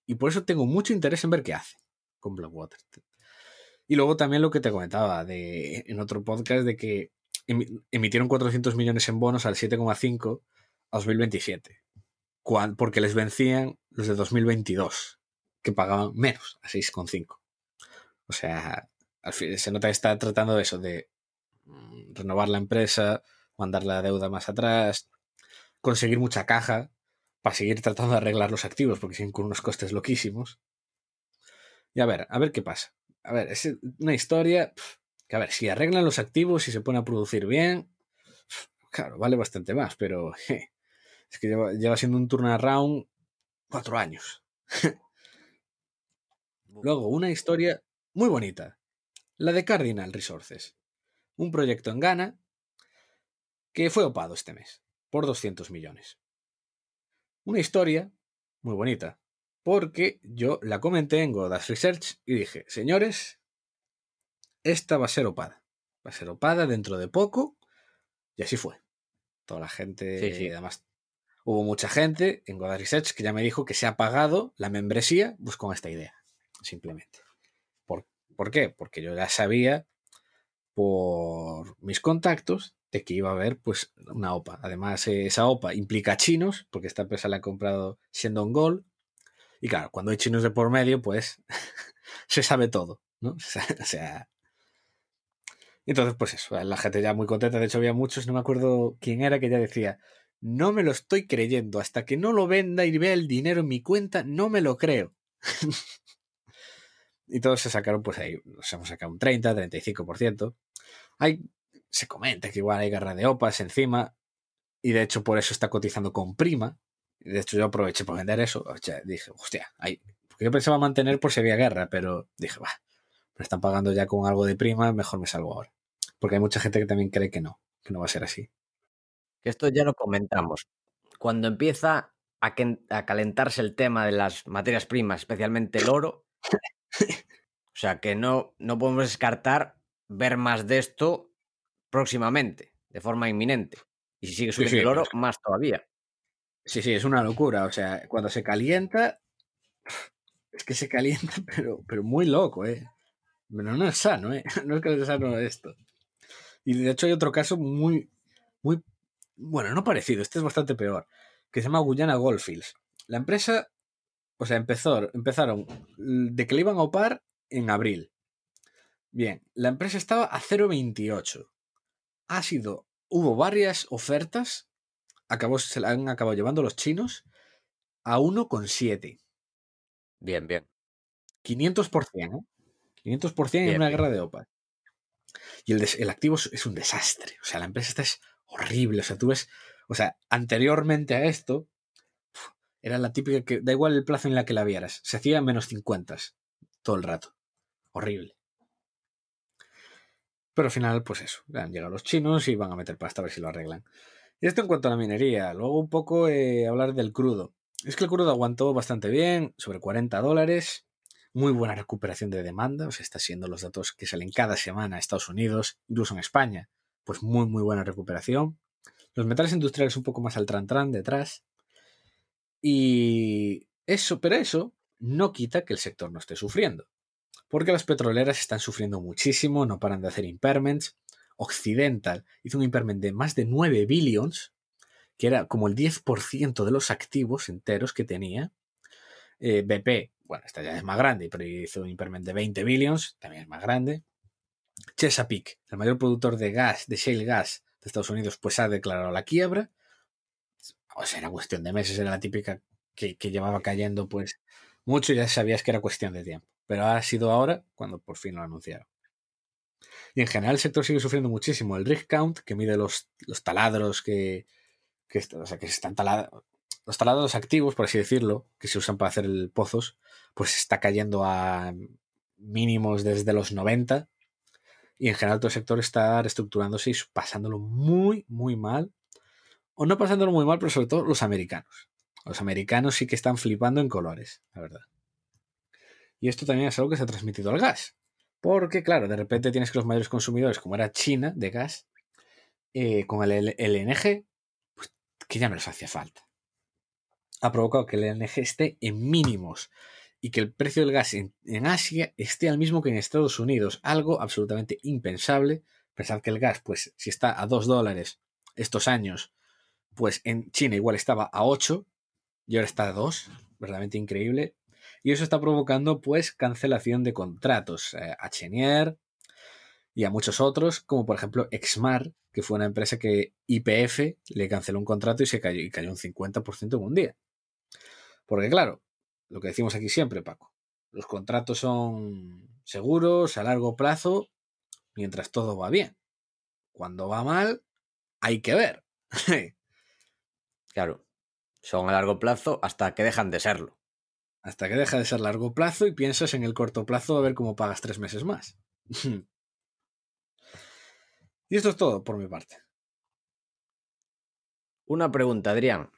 Y por eso tengo mucho interés en ver qué hace con Blackwater. Y luego también lo que te comentaba de, en otro podcast de que emitieron 400 millones en bonos al 7,5 a 2027. Porque les vencían los de 2022, que pagaban menos, a 6,5. O sea, al fin, se nota que está tratando de eso, de mm, renovar la empresa, mandar la deuda más atrás, conseguir mucha caja para seguir tratando de arreglar los activos, porque siguen con unos costes loquísimos. Y a ver, a ver qué pasa. A ver, es una historia que, a ver, si arreglan los activos y se pone a producir bien, claro, vale bastante más, pero es que lleva, lleva siendo un turnaround cuatro años. Luego, una historia muy bonita, la de Cardinal Resources, un proyecto en Ghana que fue opado este mes por 200 millones. Una historia muy bonita, porque yo la comenté en Godas Research y dije, señores, esta va a ser opada. Va a ser opada dentro de poco. Y así fue. Toda la gente, además, hubo mucha gente en Godas Research que ya me dijo que se ha pagado la membresía pues con esta idea, simplemente. ¿Por, ¿Por qué? Porque yo ya sabía por mis contactos de que iba a haber pues una OPA. Además, esa OPA implica chinos, porque esta empresa la ha comprado siendo un gol. Y claro, cuando hay chinos de por medio, pues se sabe todo, ¿no? o sea. Entonces, pues eso, la gente ya muy contenta. De hecho, había muchos, no me acuerdo quién era, que ya decía, no me lo estoy creyendo. Hasta que no lo venda y vea el dinero en mi cuenta, no me lo creo. y todos se sacaron, pues ahí, nos hemos sacado un 30, 35%. Hay se comenta que igual hay guerra de opas encima, y de hecho por eso está cotizando con prima. De hecho, yo aproveché para vender eso. O sea, dije, hostia, hay... porque yo pensaba mantener por si había guerra, pero dije, va, me están pagando ya con algo de prima, mejor me salgo ahora. Porque hay mucha gente que también cree que no, que no va a ser así. Esto ya lo comentamos. Cuando empieza a, a calentarse el tema de las materias primas, especialmente el oro, o sea que no, no podemos descartar ver más de esto próximamente, de forma inminente. Y si sigue subiendo el oro, más todavía. Sí, sí, es una locura. O sea, cuando se calienta, es que se calienta, pero, pero muy loco, ¿eh? Pero no es sano, ¿eh? No es que sea sano esto. Y de hecho hay otro caso muy, muy, bueno, no parecido, este es bastante peor, que se llama Guyana Goldfields. La empresa, o sea, empezó, empezaron de que le iban a opar en abril. Bien, la empresa estaba a 0,28 ha sido, hubo varias ofertas, acabó, se la han acabado llevando los chinos a 1,7. Bien, bien. 500%, ¿eh? 500% en una guerra de OPA. Y el, el, activo es un desastre. O sea, la empresa está es horrible. O sea, tú ves, o sea, anteriormente a esto, era la típica que da igual el plazo en la que la vieras. Se hacía menos 50 todo el rato. Horrible. Pero al final, pues eso, han llegado los chinos y van a meter pasta a ver si lo arreglan. Y esto en cuanto a la minería. Luego un poco eh, hablar del crudo. es que el crudo aguantó bastante bien, sobre 40 dólares. Muy buena recuperación de demanda, o sea, está siendo los datos que salen cada semana a Estados Unidos, incluso en España, pues muy, muy buena recuperación. Los metales industriales un poco más al tran detrás. Y eso, pero eso no quita que el sector no esté sufriendo. Porque las petroleras están sufriendo muchísimo, no paran de hacer impairments. Occidental hizo un impairment de más de 9 billions, que era como el 10% de los activos enteros que tenía. Eh, BP, bueno, esta ya es más grande, pero hizo un impairment de 20 billions, también es más grande. Chesapeake, el mayor productor de gas, de shale gas de Estados Unidos, pues ha declarado la quiebra. O sea, era cuestión de meses, era la típica que, que llevaba cayendo pues mucho ya sabías que era cuestión de tiempo. Pero ha sido ahora cuando por fin lo anunciaron. Y en general el sector sigue sufriendo muchísimo. El rig count, que mide los, los taladros que, que, o sea, que están talados, los taladros activos, por así decirlo, que se usan para hacer pozos, pues está cayendo a mínimos desde los 90 y en general todo el sector está reestructurándose y pasándolo muy, muy mal. O no pasándolo muy mal, pero sobre todo los americanos. Los americanos sí que están flipando en colores, la verdad. Y esto también es algo que se ha transmitido al gas. Porque, claro, de repente tienes que los mayores consumidores, como era China de gas, eh, con el LNG, pues que ya no les hacía falta. Ha provocado que el LNG esté en mínimos y que el precio del gas en, Asia esté al mismo que en Estados Unidos, algo absolutamente impensable. Pensad que el gas, pues si está a 2 dólares estos años, pues en China igual estaba a 8 y ahora está a 2, verdaderamente increíble. Y eso está provocando pues cancelación de contratos eh, a Chenier y a muchos otros, como por ejemplo Exmar, que fue una empresa que IPF le canceló un contrato y se cayó, y cayó un 50% en un día. Porque claro, lo que decimos aquí siempre, Paco. Los contratos son seguros, a largo plazo, mientras todo va bien. Cuando va mal, hay que ver. claro, son a largo plazo hasta que dejan de serlo. Hasta que deja de ser largo plazo y piensas en el corto plazo a ver cómo pagas tres meses más. y esto es todo por mi parte. Una pregunta, Adrián.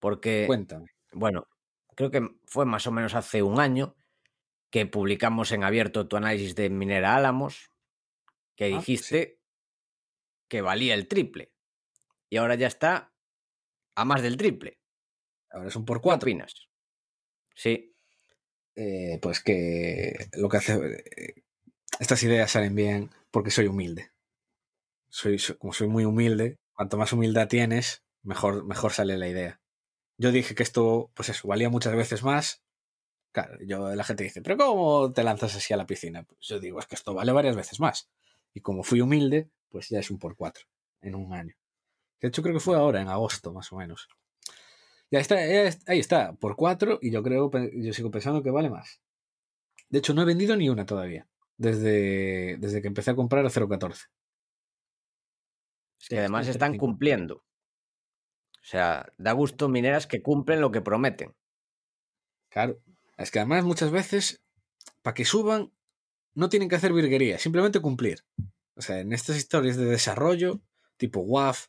Porque. Cuéntame. Bueno, creo que fue más o menos hace un año que publicamos en abierto tu análisis de Minera Álamos, que ah, dijiste que valía el triple. Y ahora ya está a más del triple. Ahora es un por cuatro. ¿Qué opinas? Sí. Eh, pues que lo que hace. Eh, estas ideas salen bien porque soy humilde. Soy, como soy muy humilde, cuanto más humildad tienes, mejor, mejor sale la idea yo dije que esto, pues eso, valía muchas veces más. Claro, yo, la gente dice, pero ¿cómo te lanzas así a la piscina? Pues yo digo, es que esto vale varias veces más. Y como fui humilde, pues ya es un por cuatro en un año. De hecho, creo que fue ahora, en agosto, más o menos. Ya está, ahí está, por cuatro, y yo creo, yo sigo pensando que vale más. De hecho, no he vendido ni una todavía, desde, desde que empecé a comprar a 0.14. Y además están cumpliendo. O sea, da gusto mineras que cumplen lo que prometen. Claro. Es que además muchas veces, para que suban, no tienen que hacer virguería, simplemente cumplir. O sea, en estas historias de desarrollo, tipo WAF,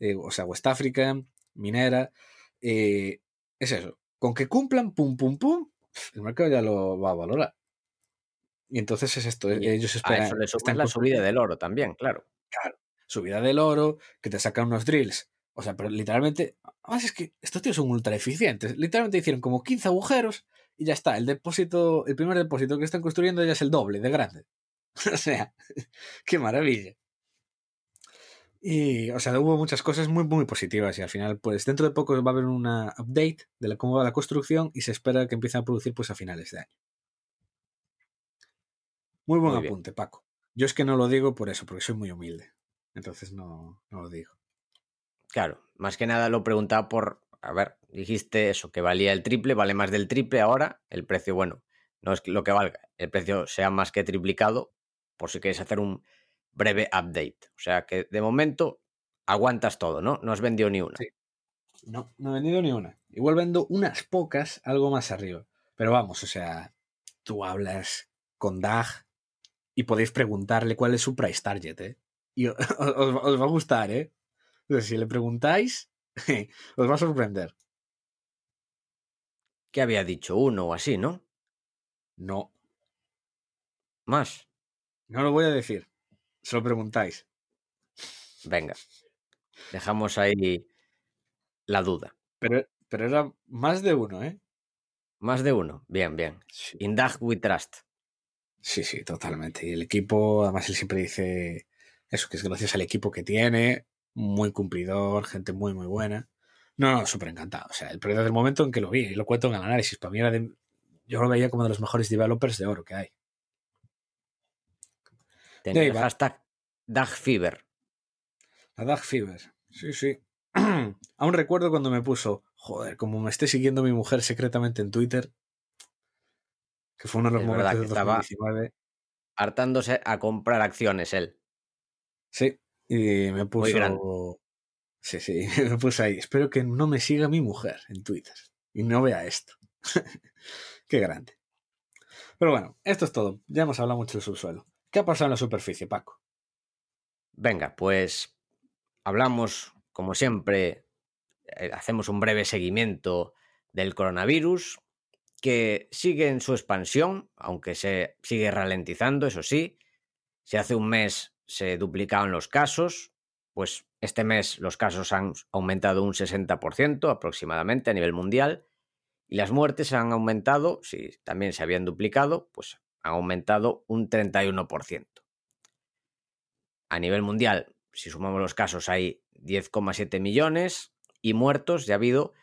eh, o sea, West Africa, minera, eh, es eso. Con que cumplan, pum, pum, pum, el mercado ya lo va a valorar. Y entonces es esto, ellos esperan. A eso le la subida del oro también, claro. Claro, subida del oro, que te sacan unos drills o sea, pero literalmente. Además, es que estos tíos son ultra eficientes. Literalmente hicieron como 15 agujeros y ya está. El depósito, el primer depósito que están construyendo ya es el doble de grande. o sea, qué maravilla. Y, o sea, hubo muchas cosas muy, muy positivas y al final, pues dentro de poco va a haber una update de la, cómo va la construcción y se espera que empiecen a producir pues a finales de año. Muy buen apunte, Paco. Yo es que no lo digo por eso, porque soy muy humilde. Entonces no, no lo digo. Claro, más que nada lo preguntaba por, a ver, dijiste eso, que valía el triple, vale más del triple ahora, el precio, bueno, no es lo que valga, el precio sea más que triplicado, por si queréis hacer un breve update. O sea que de momento aguantas todo, ¿no? No has vendido ni una. No, no he vendido ni una. Igual vendo unas pocas, algo más arriba. Pero vamos, o sea, tú hablas con Dag y podéis preguntarle cuál es su price target, ¿eh? Y os va a gustar, ¿eh? Si le preguntáis, os va a sorprender. ¿Qué había dicho? Uno o así, ¿no? No. ¿Más? No lo voy a decir. Se lo preguntáis. Venga. Dejamos ahí la duda. Pero, pero era más de uno, ¿eh? Más de uno. Bien, bien. Sí. In we trust. Sí, sí, totalmente. Y el equipo, además, él siempre dice eso, que es gracias al equipo que tiene, muy cumplidor, gente muy, muy buena. No, no, súper encantado. O sea, el periodo del momento en que lo vi, y lo cuento en el análisis, para mí era de, yo lo veía como de los mejores developers de oro que hay. Tenía el hashtag Dag Fever. La Dag Fever. Sí, sí. Aún recuerdo cuando me puso, joder, como me esté siguiendo mi mujer secretamente en Twitter, que fue uno de los Es momentos de que estaba- 2019. Hartándose a comprar acciones él. Sí, y me puso. Sí, sí, me puse ahí. Espero que no me siga mi mujer en Twitter y no vea esto. Qué grande. Pero bueno, esto es todo. Ya hemos hablado mucho del subsuelo. ¿Qué ha pasado en la superficie, Paco? Venga, pues hablamos, como siempre, eh, hacemos un breve seguimiento del coronavirus, que sigue en su expansión, aunque se sigue ralentizando, eso sí. Si hace un mes se duplicaban los casos, pues este mes los casos han aumentado un 60% aproximadamente a nivel mundial y las muertes han aumentado, si también se habían duplicado, pues han aumentado un 31%. A nivel mundial, si sumamos los casos, hay 10,7 millones y muertos ya ha habido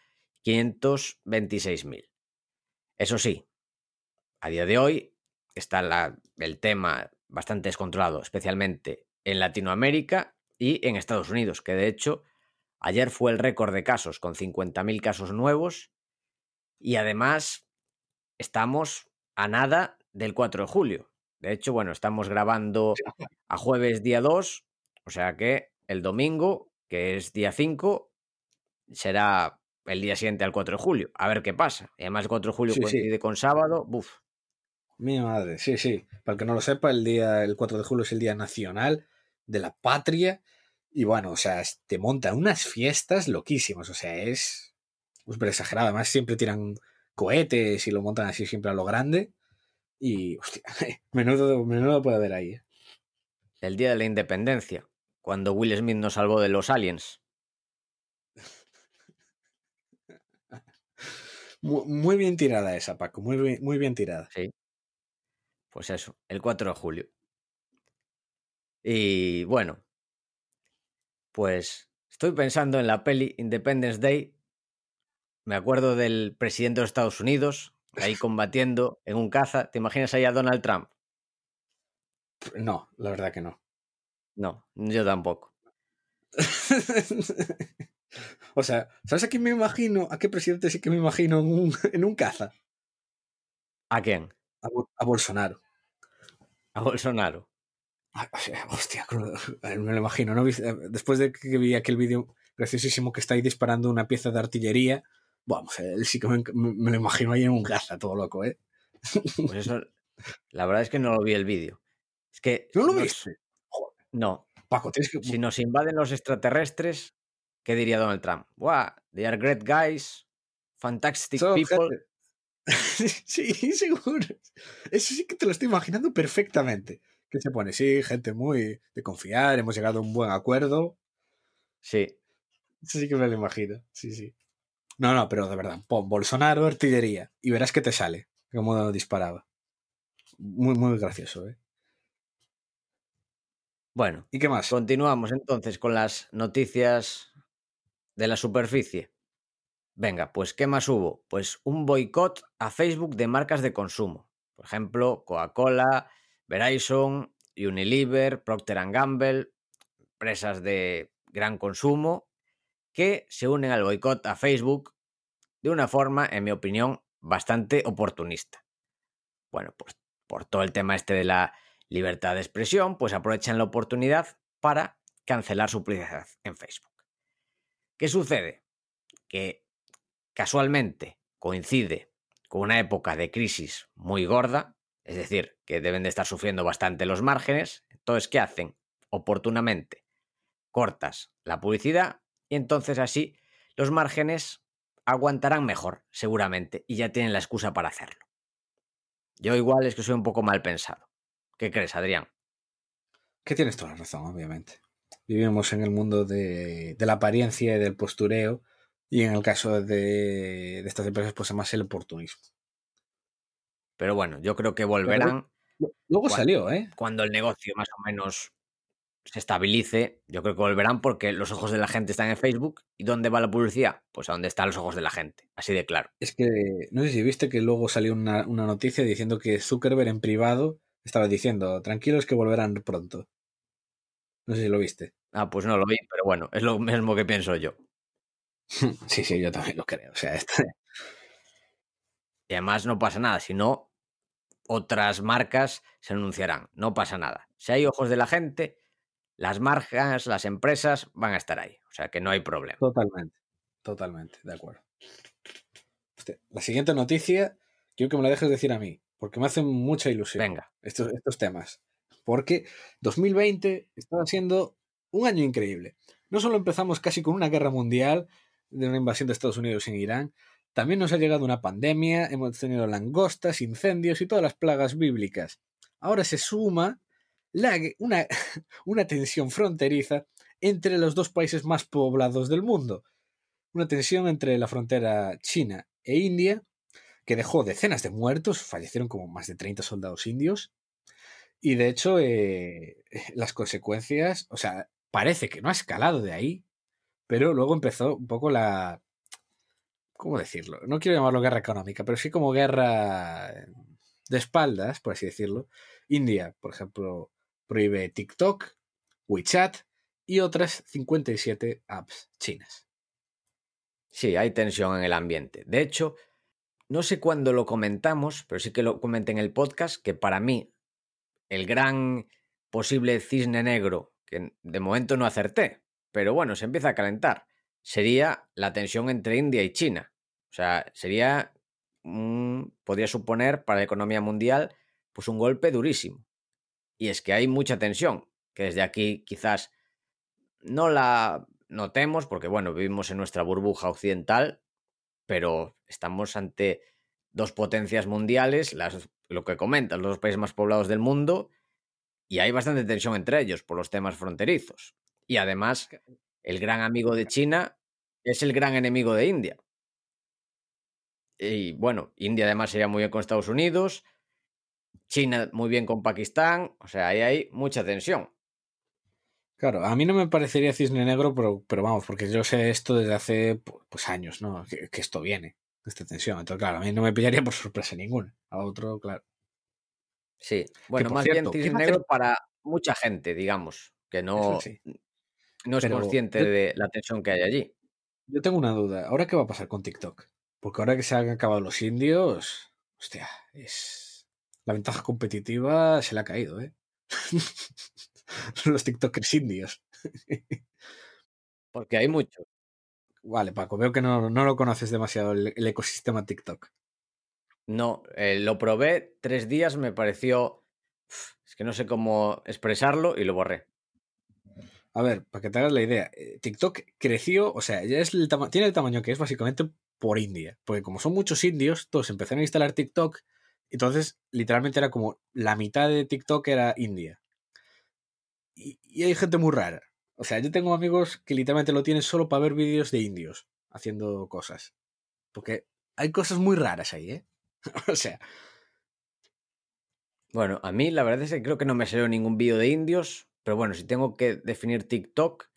526.000. Eso sí, a día de hoy está el tema bastante descontrolado, especialmente en Latinoamérica y en Estados Unidos, que de hecho ayer fue el récord de casos con 50.000 casos nuevos y además estamos a nada del 4 de julio. De hecho, bueno, estamos grabando a jueves día 2, o sea que el domingo, que es día 5, será el día siguiente al 4 de julio. A ver qué pasa. Y además el 4 de julio Sí, sí. coincide con sábado. Buf, Mi madre, sí, sí. Para el que no lo sepa, el día, el 4 de julio es el Día Nacional de la Patria. Y bueno, o sea, te montan unas fiestas loquísimas. O sea, es súper exagerado. Además, siempre tiran cohetes y lo montan así siempre a lo grande. Y, hostia, menudo, menudo puede haber ahí. ¿eh? el día de la independencia, cuando Will Smith nos salvó de los aliens. Mu- Muy, bien tirada esa, Paco. Muy bien, muy bien tirada. Sí. Pues eso, el 4 de julio. Y bueno, pues estoy pensando en la peli Independence Day. Me acuerdo del presidente de los Estados Unidos ahí combatiendo en un caza. ¿Te imaginas ahí a Donald Trump? No, la verdad que no. No, yo tampoco. o sea, ¿sabes a quién me imagino? ¿A qué presidente sí que me imagino en un, en un caza? ¿A quién? A, Bo- a Bolsonaro. A Bolsonaro. Ah, Hostia, me lo imagino, ¿no? Después de que vi aquel vídeo graciosísimo que está ahí disparando una pieza de artillería, vamos, él sí que me, me- lo imagino ahí en un caza, todo loco, ¿eh? Pues eso, la verdad es que no lo vi el vídeo. Es que ¿No lo nos- viste? Joder, No, Paco, tienes que... si nos invaden los extraterrestres, ¿qué diría Donald Trump? Wow, they are great guys, fantastic people. gente- sí, seguro. Eso sí que te lo estoy imaginando perfectamente. Que se pone, sí, gente muy de confiar, hemos llegado a un buen acuerdo. Sí, Eso sí que me lo imagino. Sí, sí. No, no, pero de verdad, pon Bolsonaro, artillería, y verás que te sale, cómo disparaba. Muy, muy gracioso, ¿eh? bueno, ¿Y qué más? continuamos entonces con las noticias de la superficie. Venga, pues ¿qué más hubo? Pues un boicot a Facebook de marcas de consumo. Por ejemplo, Coca-Cola, Verizon, Unilever, Procter Gamble, empresas de gran consumo que se unen al boicot a Facebook de una forma, en mi opinión, bastante oportunista. Bueno, pues por todo el tema este de la libertad de expresión, pues aprovechan la oportunidad para cancelar su publicidad en Facebook. ¿Qué sucede? Que casualmente coincide con una época de crisis muy gorda, es decir, que deben de estar sufriendo bastante los márgenes, entonces, ¿qué hacen? Oportunamente cortas la publicidad y entonces así los márgenes aguantarán mejor, seguramente, y ya tienen la excusa para hacerlo. Yo igual es que soy un poco mal pensado. ¿Qué crees, Adrián? Que tienes toda la razón, obviamente. Vivimos en el mundo de, la apariencia y del postureo, y en el caso de, estas empresas, pues además el oportunismo. Pero bueno, yo creo que volverán. luego salió, ¿eh? Cuando el negocio más o menos se estabilice, yo creo que volverán porque los ojos de la gente están en Facebook. ¿Y dónde va la publicidad? Pues a donde están los ojos de la gente, así de claro. Es que no sé si viste que luego salió una, noticia diciendo que Zuckerberg en privado estaba diciendo, tranquilos que volverán pronto. No sé si lo viste. Ah, pues no lo vi, pero bueno, es lo mismo que pienso yo. sí, sí, yo también lo creo. O sea, Y además no pasa nada, si no, otras marcas se anunciarán. No pasa nada. Si hay ojos de la gente, las marcas, las empresas van a estar ahí. O sea que no hay problema. Totalmente, totalmente, de acuerdo. la siguiente noticia, quiero que me la dejes decir a mí, porque me hace mucha ilusión. Venga. Estos, estos temas. Porque 2020 estaba siendo un año increíble. No solo empezamos casi con una guerra mundial, de una invasión de Estados Unidos en Irán, también nos ha llegado una pandemia, hemos tenido langostas, incendios y todas las plagas bíblicas. Ahora se suma una, una tensión fronteriza entre los dos países más poblados del mundo. Una tensión entre la frontera China e India, que dejó decenas de muertos, fallecieron como más de 30 soldados indios, y de hecho eh, las consecuencias, o sea, parece que no ha escalado de ahí, pero luego empezó un poco la... ¿Cómo decirlo? No quiero llamarlo guerra económica, pero sí como guerra de espaldas, por así decirlo. India, por ejemplo, prohíbe TikTok, WeChat y otras 57 apps chinas. Sí, hay tensión en el ambiente. De hecho, no sé cuándo lo comentamos, pero sí que lo comenté en el podcast, que para mí el gran posible cisne negro, que de momento no acerté, pero bueno, se empieza a calentar, sería la tensión entre India y China. O sea, sería, podría suponer para la economía mundial, pues un golpe durísimo. Y es que hay mucha tensión, que desde aquí quizás no la notemos, porque bueno, vivimos en nuestra burbuja occidental, pero estamos ante dos potencias mundiales, las, lo que comentas, los dos países más poblados del mundo, y hay bastante tensión entre ellos por los temas fronterizos. Y además, el gran amigo de China es el gran enemigo de India. Y bueno, India además sería muy bien con Estados Unidos, China muy bien con Pakistán, o sea, ahí hay mucha tensión. Claro, a mí no me parecería cisne negro, pero, pero vamos, porque yo sé esto desde hace pues años, ¿no? Que, esto viene, esta tensión. Entonces, claro, a mí no me pillaría por sorpresa ninguna. A otro, claro. Sí, bueno, más bien cisne negro para mucha gente, digamos, que no, no es consciente de la tensión que hay allí. Yo tengo una duda. ¿Ahora qué va a pasar con TikTok? Porque ahora que se han acabado los indios, hostia, es la ventaja competitiva se le ha caído, ¿eh? Los TikTokers indios. Porque hay muchos. Vale, Paco, veo que no, lo conoces demasiado el, ecosistema TikTok. No, eh, lo probé tres días, me pareció. Es que no sé cómo expresarlo y lo borré. A ver, para que te hagas la idea, eh, TikTok creció, o sea, ya es el tiene el tamaño que es básicamente por India. Porque como son muchos indios, todos empezaron a instalar TikTok entonces, literalmente era como la mitad de TikTok era India. Y, hay gente muy rara. O sea, yo tengo amigos que literalmente lo tienen solo para ver vídeos de indios haciendo cosas. Porque hay cosas muy raras ahí, ¿eh? o sea. Bueno, a mí la verdad es que creo que no me salió ningún vídeo de indios. Pero bueno, si tengo que definir TikTok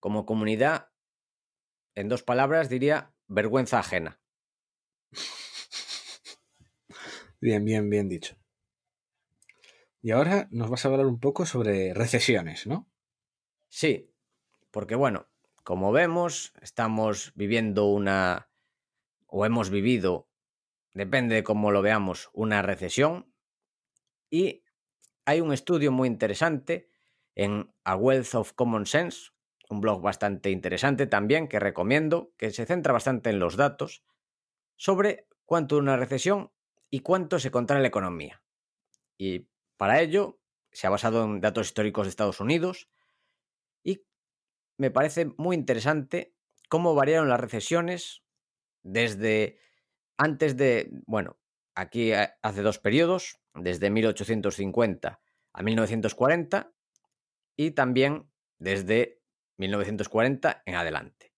como comunidad, en dos palabras diría vergüenza ajena. Bien, bien, bien dicho. Y ahora nos vas a hablar un poco sobre recesiones, ¿no? Sí, porque bueno, como vemos, estamos viviendo una, o hemos vivido, depende de cómo lo veamos, una recesión. Y hay un estudio muy interesante en A Wealth of Common Sense, un blog bastante interesante también que recomiendo, que se centra bastante en los datos, sobre cuánto una recesión y cuánto se contrae la economía. Y para ello se ha basado en datos históricos de Estados Unidos y me parece muy interesante cómo variaron las recesiones desde antes de, bueno, aquí hace dos periodos, desde 1850 a 1940 y también desde 1940 en adelante.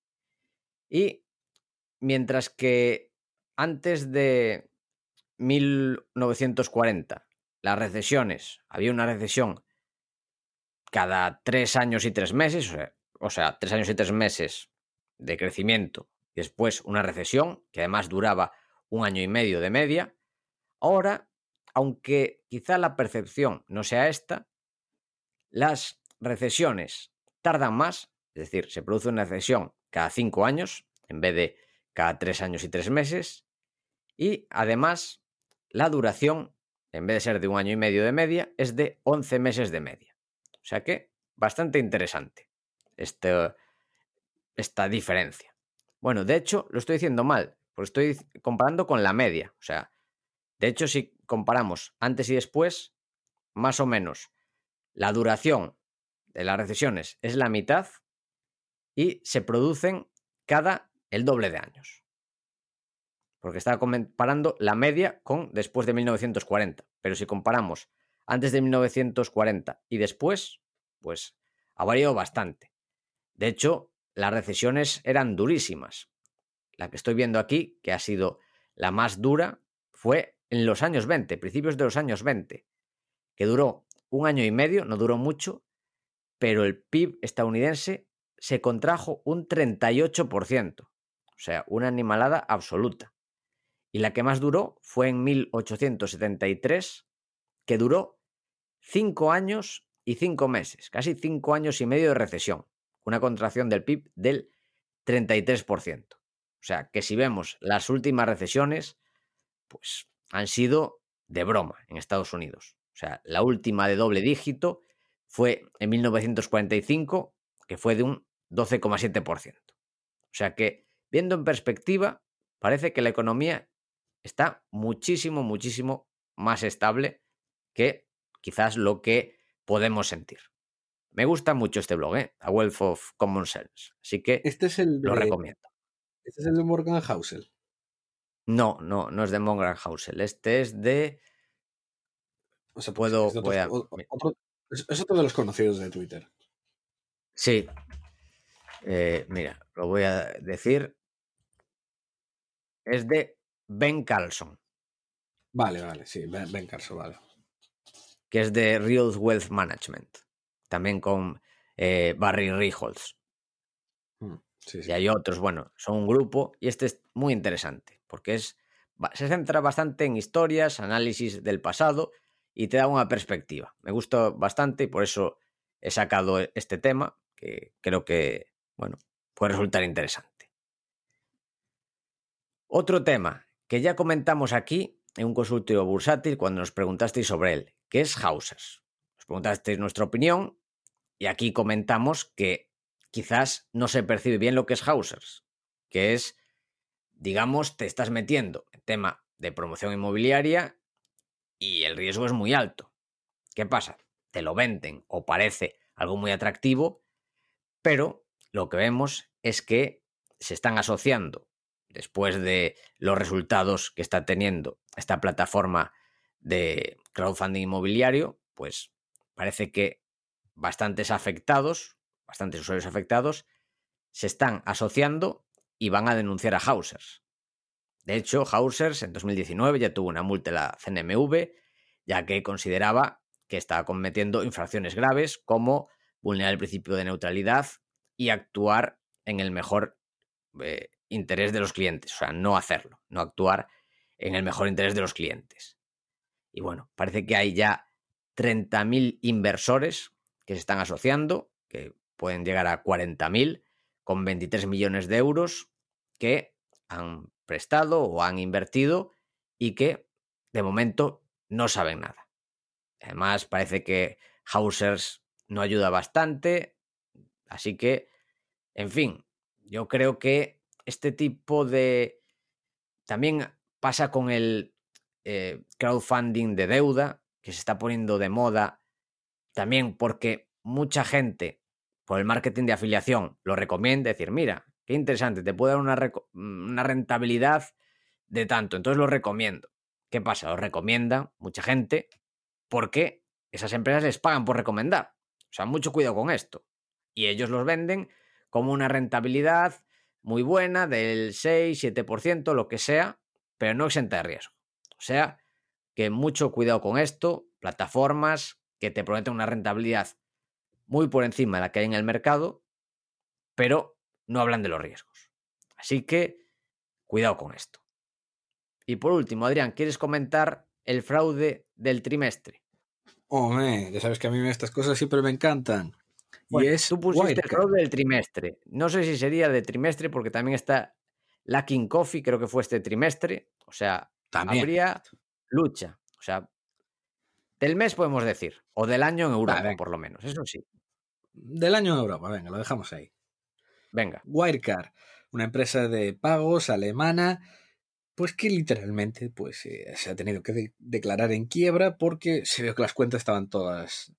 Y mientras que antes de 1940 las recesiones, había una recesión cada tres años y tres meses, o sea, tres años y tres meses de crecimiento y después una recesión que además duraba un año y medio de media. Ahora, aunque quizá la percepción no sea esta, las recesiones tardan más, es decir, se produce una recesión cada cinco años en vez de cada tres años y tres meses, y además la duración, en vez de ser de un año y medio de media, es de 11 meses de media. O sea que bastante interesante este, esta diferencia. Bueno, de hecho, lo estoy diciendo mal, porque estoy comparando con la media. O sea, de hecho, si comparamos antes y después, más o menos la duración de las recesiones es la mitad y se producen cada el doble de años. Porque estaba comparando la media con después de 1940. Pero si comparamos antes de 1940 y después, pues ha variado bastante. De hecho, las recesiones eran durísimas. La que estoy viendo aquí, que ha sido la más dura, fue en los años 20, principios de los años 20, que duró un año y medio, no duró mucho, pero el PIB estadounidense se contrajo un 38%, o sea, una animalada absoluta. Y la que más duró fue en 1873, que duró cinco años y cinco meses, casi cinco años y medio de recesión, una contracción del PIB del 33%. O sea, que si vemos las últimas recesiones, pues han sido de broma en Estados Unidos. O sea, la última de doble dígito fue en 1945, que fue de un 12,7%. O sea que, viendo en perspectiva, parece que la economía está muchísimo, muchísimo más estable que quizás lo que podemos sentir. Me gusta mucho este blog, ¿eh? A Wealth of Common Sense. Así que este es el lo recomiendo. ¿Este es el de Morgan Housel? No, no, no es de Morgan Housel. Este es de. O sea, pues puedo. Es, otro, es, otro de los conocidos de Twitter. Sí. Eh, mira, lo voy a decir. Es de Ben Carlson. Vale, vale, sí, Ben, Carlson, vale. Que es de Real Wealth Management también con eh, Barry Rijholz. Mm, y hay otros, bueno, son un grupo y este es muy interesante porque es, se centra bastante en historias, análisis del pasado y te da una perspectiva. Me gusta bastante y por eso he sacado este tema que creo que, bueno, puede resultar interesante. Otro tema que ya comentamos aquí en un consultorio bursátil cuando nos preguntasteis sobre él, que es Hausers. Nos preguntasteis nuestra opinión y aquí comentamos que quizás no se percibe bien lo que es Hausers, que es, digamos, te estás metiendo en tema de promoción inmobiliaria y el riesgo es muy alto. ¿Qué pasa? Te lo venden o parece algo muy atractivo, pero lo que vemos es que se están asociando después de los resultados que está teniendo esta plataforma de crowdfunding inmobiliario, pues parece que bastantes afectados, bastantes usuarios afectados, se están asociando y van a denunciar a Hausers. De hecho, Hausers en 2019 ya tuvo una multa en la CNMV, ya que consideraba que estaba cometiendo infracciones graves como vulnerar el principio de neutralidad y actuar en el mejor eh, interés de los clientes, o sea, no hacerlo, no actuar en el mejor interés de los clientes. Y bueno, parece que hay ya 30.000 inversores que se están asociando, que pueden llegar a 40.000, con 23 millones de euros que han prestado o han invertido y que de momento no saben nada. Además, parece que Hausers no ayuda bastante, así que, en fin, yo creo que este tipo de... También pasa con el eh, crowdfunding de deuda, que se está poniendo de moda también porque mucha gente por el marketing de afiliación lo recomienda, decir, mira, qué interesante, te puede dar una, una rentabilidad de tanto, entonces lo recomiendo. ¿Qué pasa? Lo recomienda mucha gente porque esas empresas les pagan por recomendar. O sea, mucho cuidado con esto. Y ellos los venden como una rentabilidad muy buena del 6, 7%, lo que sea, pero no exenta de riesgo. O sea, que mucho cuidado con esto, plataformas que te prometen una rentabilidad muy por encima de la que hay en el mercado, pero no hablan de los riesgos. Así que cuidado con esto. Y por último, Adrián, ¿quieres comentar el fraude del trimestre? Hombre, ya sabes que a mí estas cosas siempre me encantan. y es tú pusiste el fraude del trimestre. No sé si sería de trimestre porque también está Lacking Coffee, creo que fue este trimestre. O sea, también. habría lucha. O sea, del mes podemos decir. O del año en Europa, por lo menos. Eso sí. Del año en Europa, venga, lo dejamos ahí. Venga. Wirecard, una empresa de pagos alemana pues que literalmente pues, eh, se ha tenido que declarar en quiebra porque se vio que las cuentas estaban todas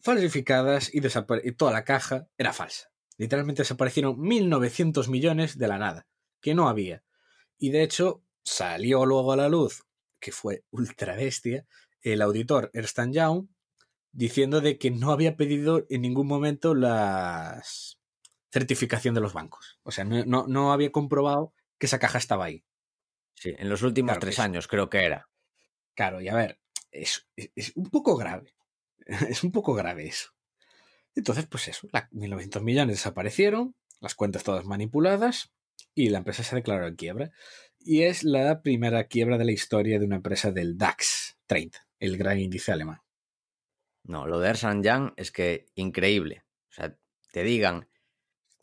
falsificadas y, y toda la caja era falsa. Literalmente desaparecieron 1.900 millones de la nada, que no había. Y de hecho salió luego a la luz, que fue ultra bestia, el auditor Ernst Young diciendo de que no había pedido en ningún momento la certificación de los bancos. O sea, no, no había comprobado que esa caja estaba ahí. Sí, en los últimos tres años creo que era. Claro, y a ver, es, es, un poco grave. Es un poco grave eso. Entonces, pues eso, la, 1.900 millones desaparecieron, las cuentas todas manipuladas y la empresa se declaró en quiebra. Y es la primera quiebra de la historia de una empresa del DAX 30, el gran índice alemán. No, lo de Ersan Young es que increíble. O sea, te digan,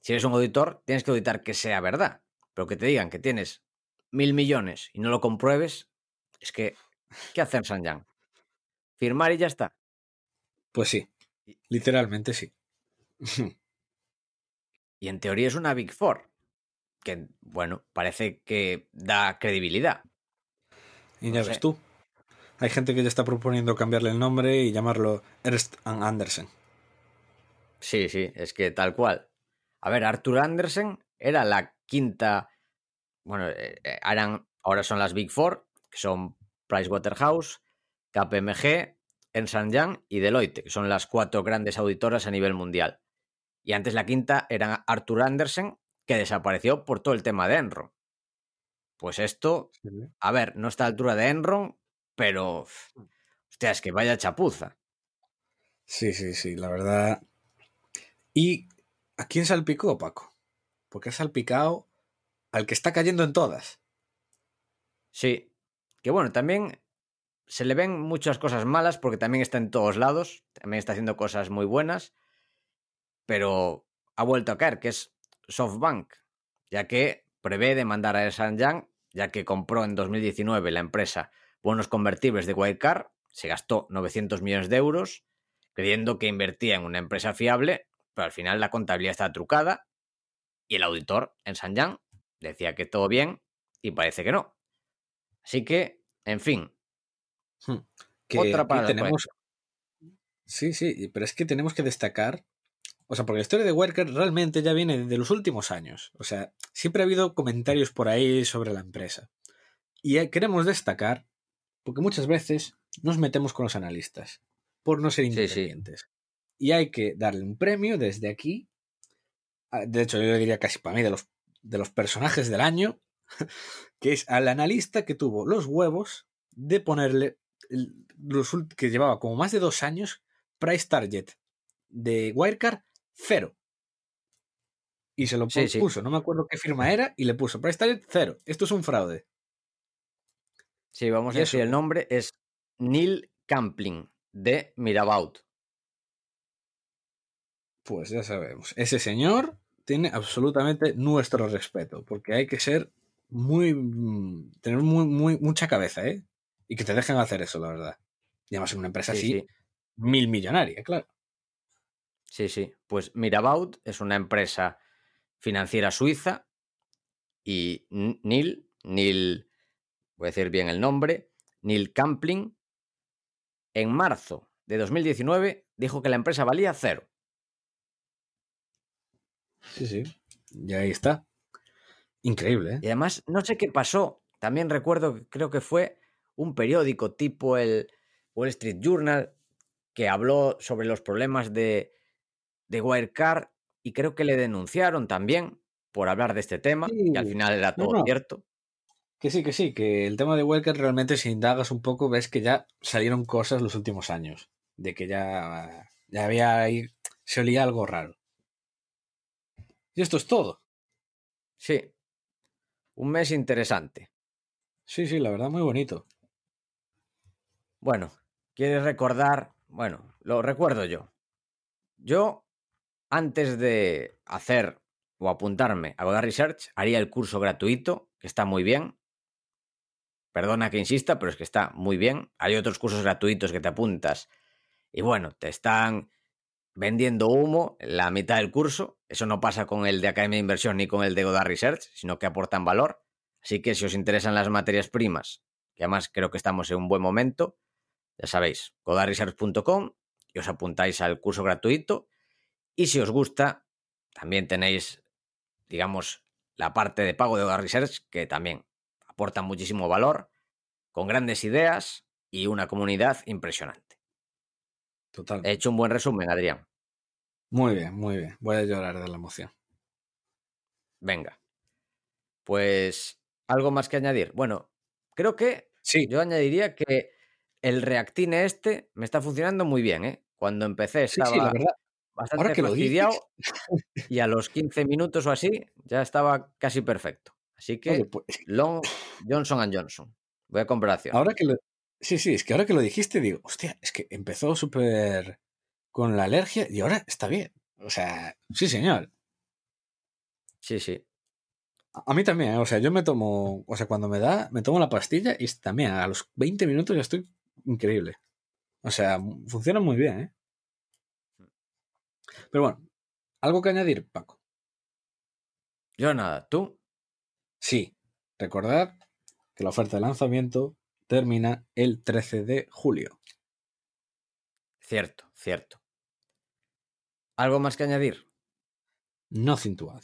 si eres un auditor, tienes que auditar que sea verdad. Pero que te digan que tienes mil millones y no lo compruebes, es que, ¿qué hacer Yang? ¿Firmar y ya está? Pues sí, literalmente sí. y en teoría es una Big Four, que, bueno, parece que da credibilidad. Y ya ves tú. Hay gente que ya está proponiendo cambiarle el nombre y llamarlo Ernst Andersen. Sí, sí, es que tal cual. A ver, Arthur Andersen era la quinta bueno, eh, eh, ahora son las Big Four, que son Pricewaterhouse, KPMG, Ernst Young y Deloitte, que son las cuatro grandes auditoras a nivel mundial. Y antes la quinta era Arthur Andersen, que desapareció por todo el tema de Enron. Pues esto, a ver, no está a la altura de Enron, pero. Hostia, es que vaya chapuza. Sí, sí, sí, la verdad. ¿Y a quién salpicó, Paco? Porque ha salpicado al que está cayendo en todas. Sí, que bueno, también se le ven muchas cosas malas porque también está en todos lados, también está haciendo cosas muy buenas, pero ha vuelto a caer, que es SoftBank, ya que prevé demandar a Yang, ya que compró en 2019 la empresa bonos convertibles de Wirecard, se gastó 900 millones de euros, creyendo que invertía en una empresa fiable, pero al final la contabilidad está trucada y el auditor en Yang decía que todo bien y parece que no. Así que, en fin. Hmm, otra para tenemos. Sí, sí, pero es que tenemos que destacar. O sea, porque la historia de Worker realmente ya viene de los últimos años. O sea, siempre ha habido comentarios por ahí sobre la empresa. Y queremos destacar, porque muchas veces nos metemos con los analistas por no ser independientes. Y hay que darle un premio desde aquí. De hecho, yo diría casi para mí de los de los personajes del año, que es al analista que tuvo los huevos de ponerle los, que llevaba como más de dos años price target de Wirecard cero. Y se lo puso, no me acuerdo qué firma era, y le puso price target cero. Esto es un fraude. Sí, vamos a decir el nombre, es Neil Campling de Mirabaud. Pues ya sabemos. Ese señor tiene absolutamente nuestro respeto, porque hay que ser muy. Mm, tener muy, muy, mucha cabeza, ¿eh? Y que te dejen hacer eso, la verdad. Y además en una empresa así, mil millonaria, claro. Sí, sí. Pues Mirabaud es una empresa financiera suiza y Neil, Neil, voy a decir bien el nombre, Neil Campling, en marzo de 2019 dijo que la empresa valía cero. Sí, sí. Y ahí está. Increíble, ¿eh? Y además, no sé qué pasó. También recuerdo, creo que fue un periódico tipo el Wall Street Journal que habló sobre los problemas de, de Wirecard y creo que le denunciaron también por hablar de este tema y al final era todo cierto. Que sí, que sí, que el tema de Wirecard realmente si indagas un poco ves que ya salieron cosas los últimos años, de que ya, ya había ahí, se olía algo raro. Y esto es todo. Sí, un mes interesante. Sí, sí, la verdad muy bonito. Bueno, ¿quieres recordar? Bueno, lo recuerdo yo. Yo, antes de hacer o apuntarme a Godard Research, haría el curso gratuito, que está muy bien. Perdona que insista, pero es que está muy bien. Hay otros cursos gratuitos que te apuntas y bueno, te están vendiendo humo la mitad del curso. Eso no pasa con el de Academia de Inversión ni con el de Godard Research, sino que aportan valor. Así que si os interesan las materias primas, que además creo que estamos en un buen momento, ya sabéis, godardresearch.com y os apuntáis al curso gratuito. Y si os gusta, también tenéis, digamos, la parte de pago de Godard Research, que también aporta muchísimo valor, con grandes ideas y una comunidad impresionante. Total. He hecho un buen resumen, Adrián. Muy bien, muy bien. Voy a llorar de la emoción. Venga. Pues, ¿algo más que añadir? Bueno, creo que sí. yo añadiría que el reactine este me está funcionando muy bien, ¿eh? Cuando empecé estaba la verdad. bastante fastidiado y a los 15 minutos o así ya estaba casi perfecto. Así que pues Long Johnson Johnson. Voy a comparación. Ahora que lo, Sí, sí, es que ahora que lo dijiste, digo, hostia, es que empezó súper con la alergia y ahora está bien. O sea, sí, señor. Sí, sí. A mí también, ¿eh? o sea, yo me tomo, o sea, cuando me da, me tomo la pastilla y también a los 20 minutos ya estoy increíble. O sea, funciona muy bien, ¿eh? Pero bueno, ¿algo que añadir, Paco? Yo nada, ¿tú? Sí, recordad que la oferta de lanzamiento termina el 13 de julio. Cierto, cierto. ¿Algo más que añadir? No cintuad.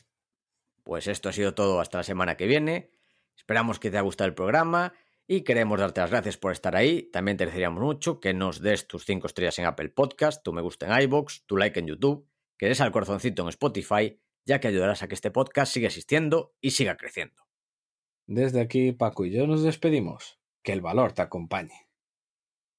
Pues esto ha sido todo hasta la semana que viene. Esperamos que te haya gustado el programa y queremos darte las gracias por estar ahí. También te agradeceríamos mucho que nos des tus 5 estrellas en Apple Podcast, tu me gusta en iBox, tu like en YouTube, que des al corazoncito en Spotify, ya que ayudarás a que este podcast siga existiendo y siga creciendo. Desde aquí, Paco y yo nos despedimos. Que el valor te acompañe.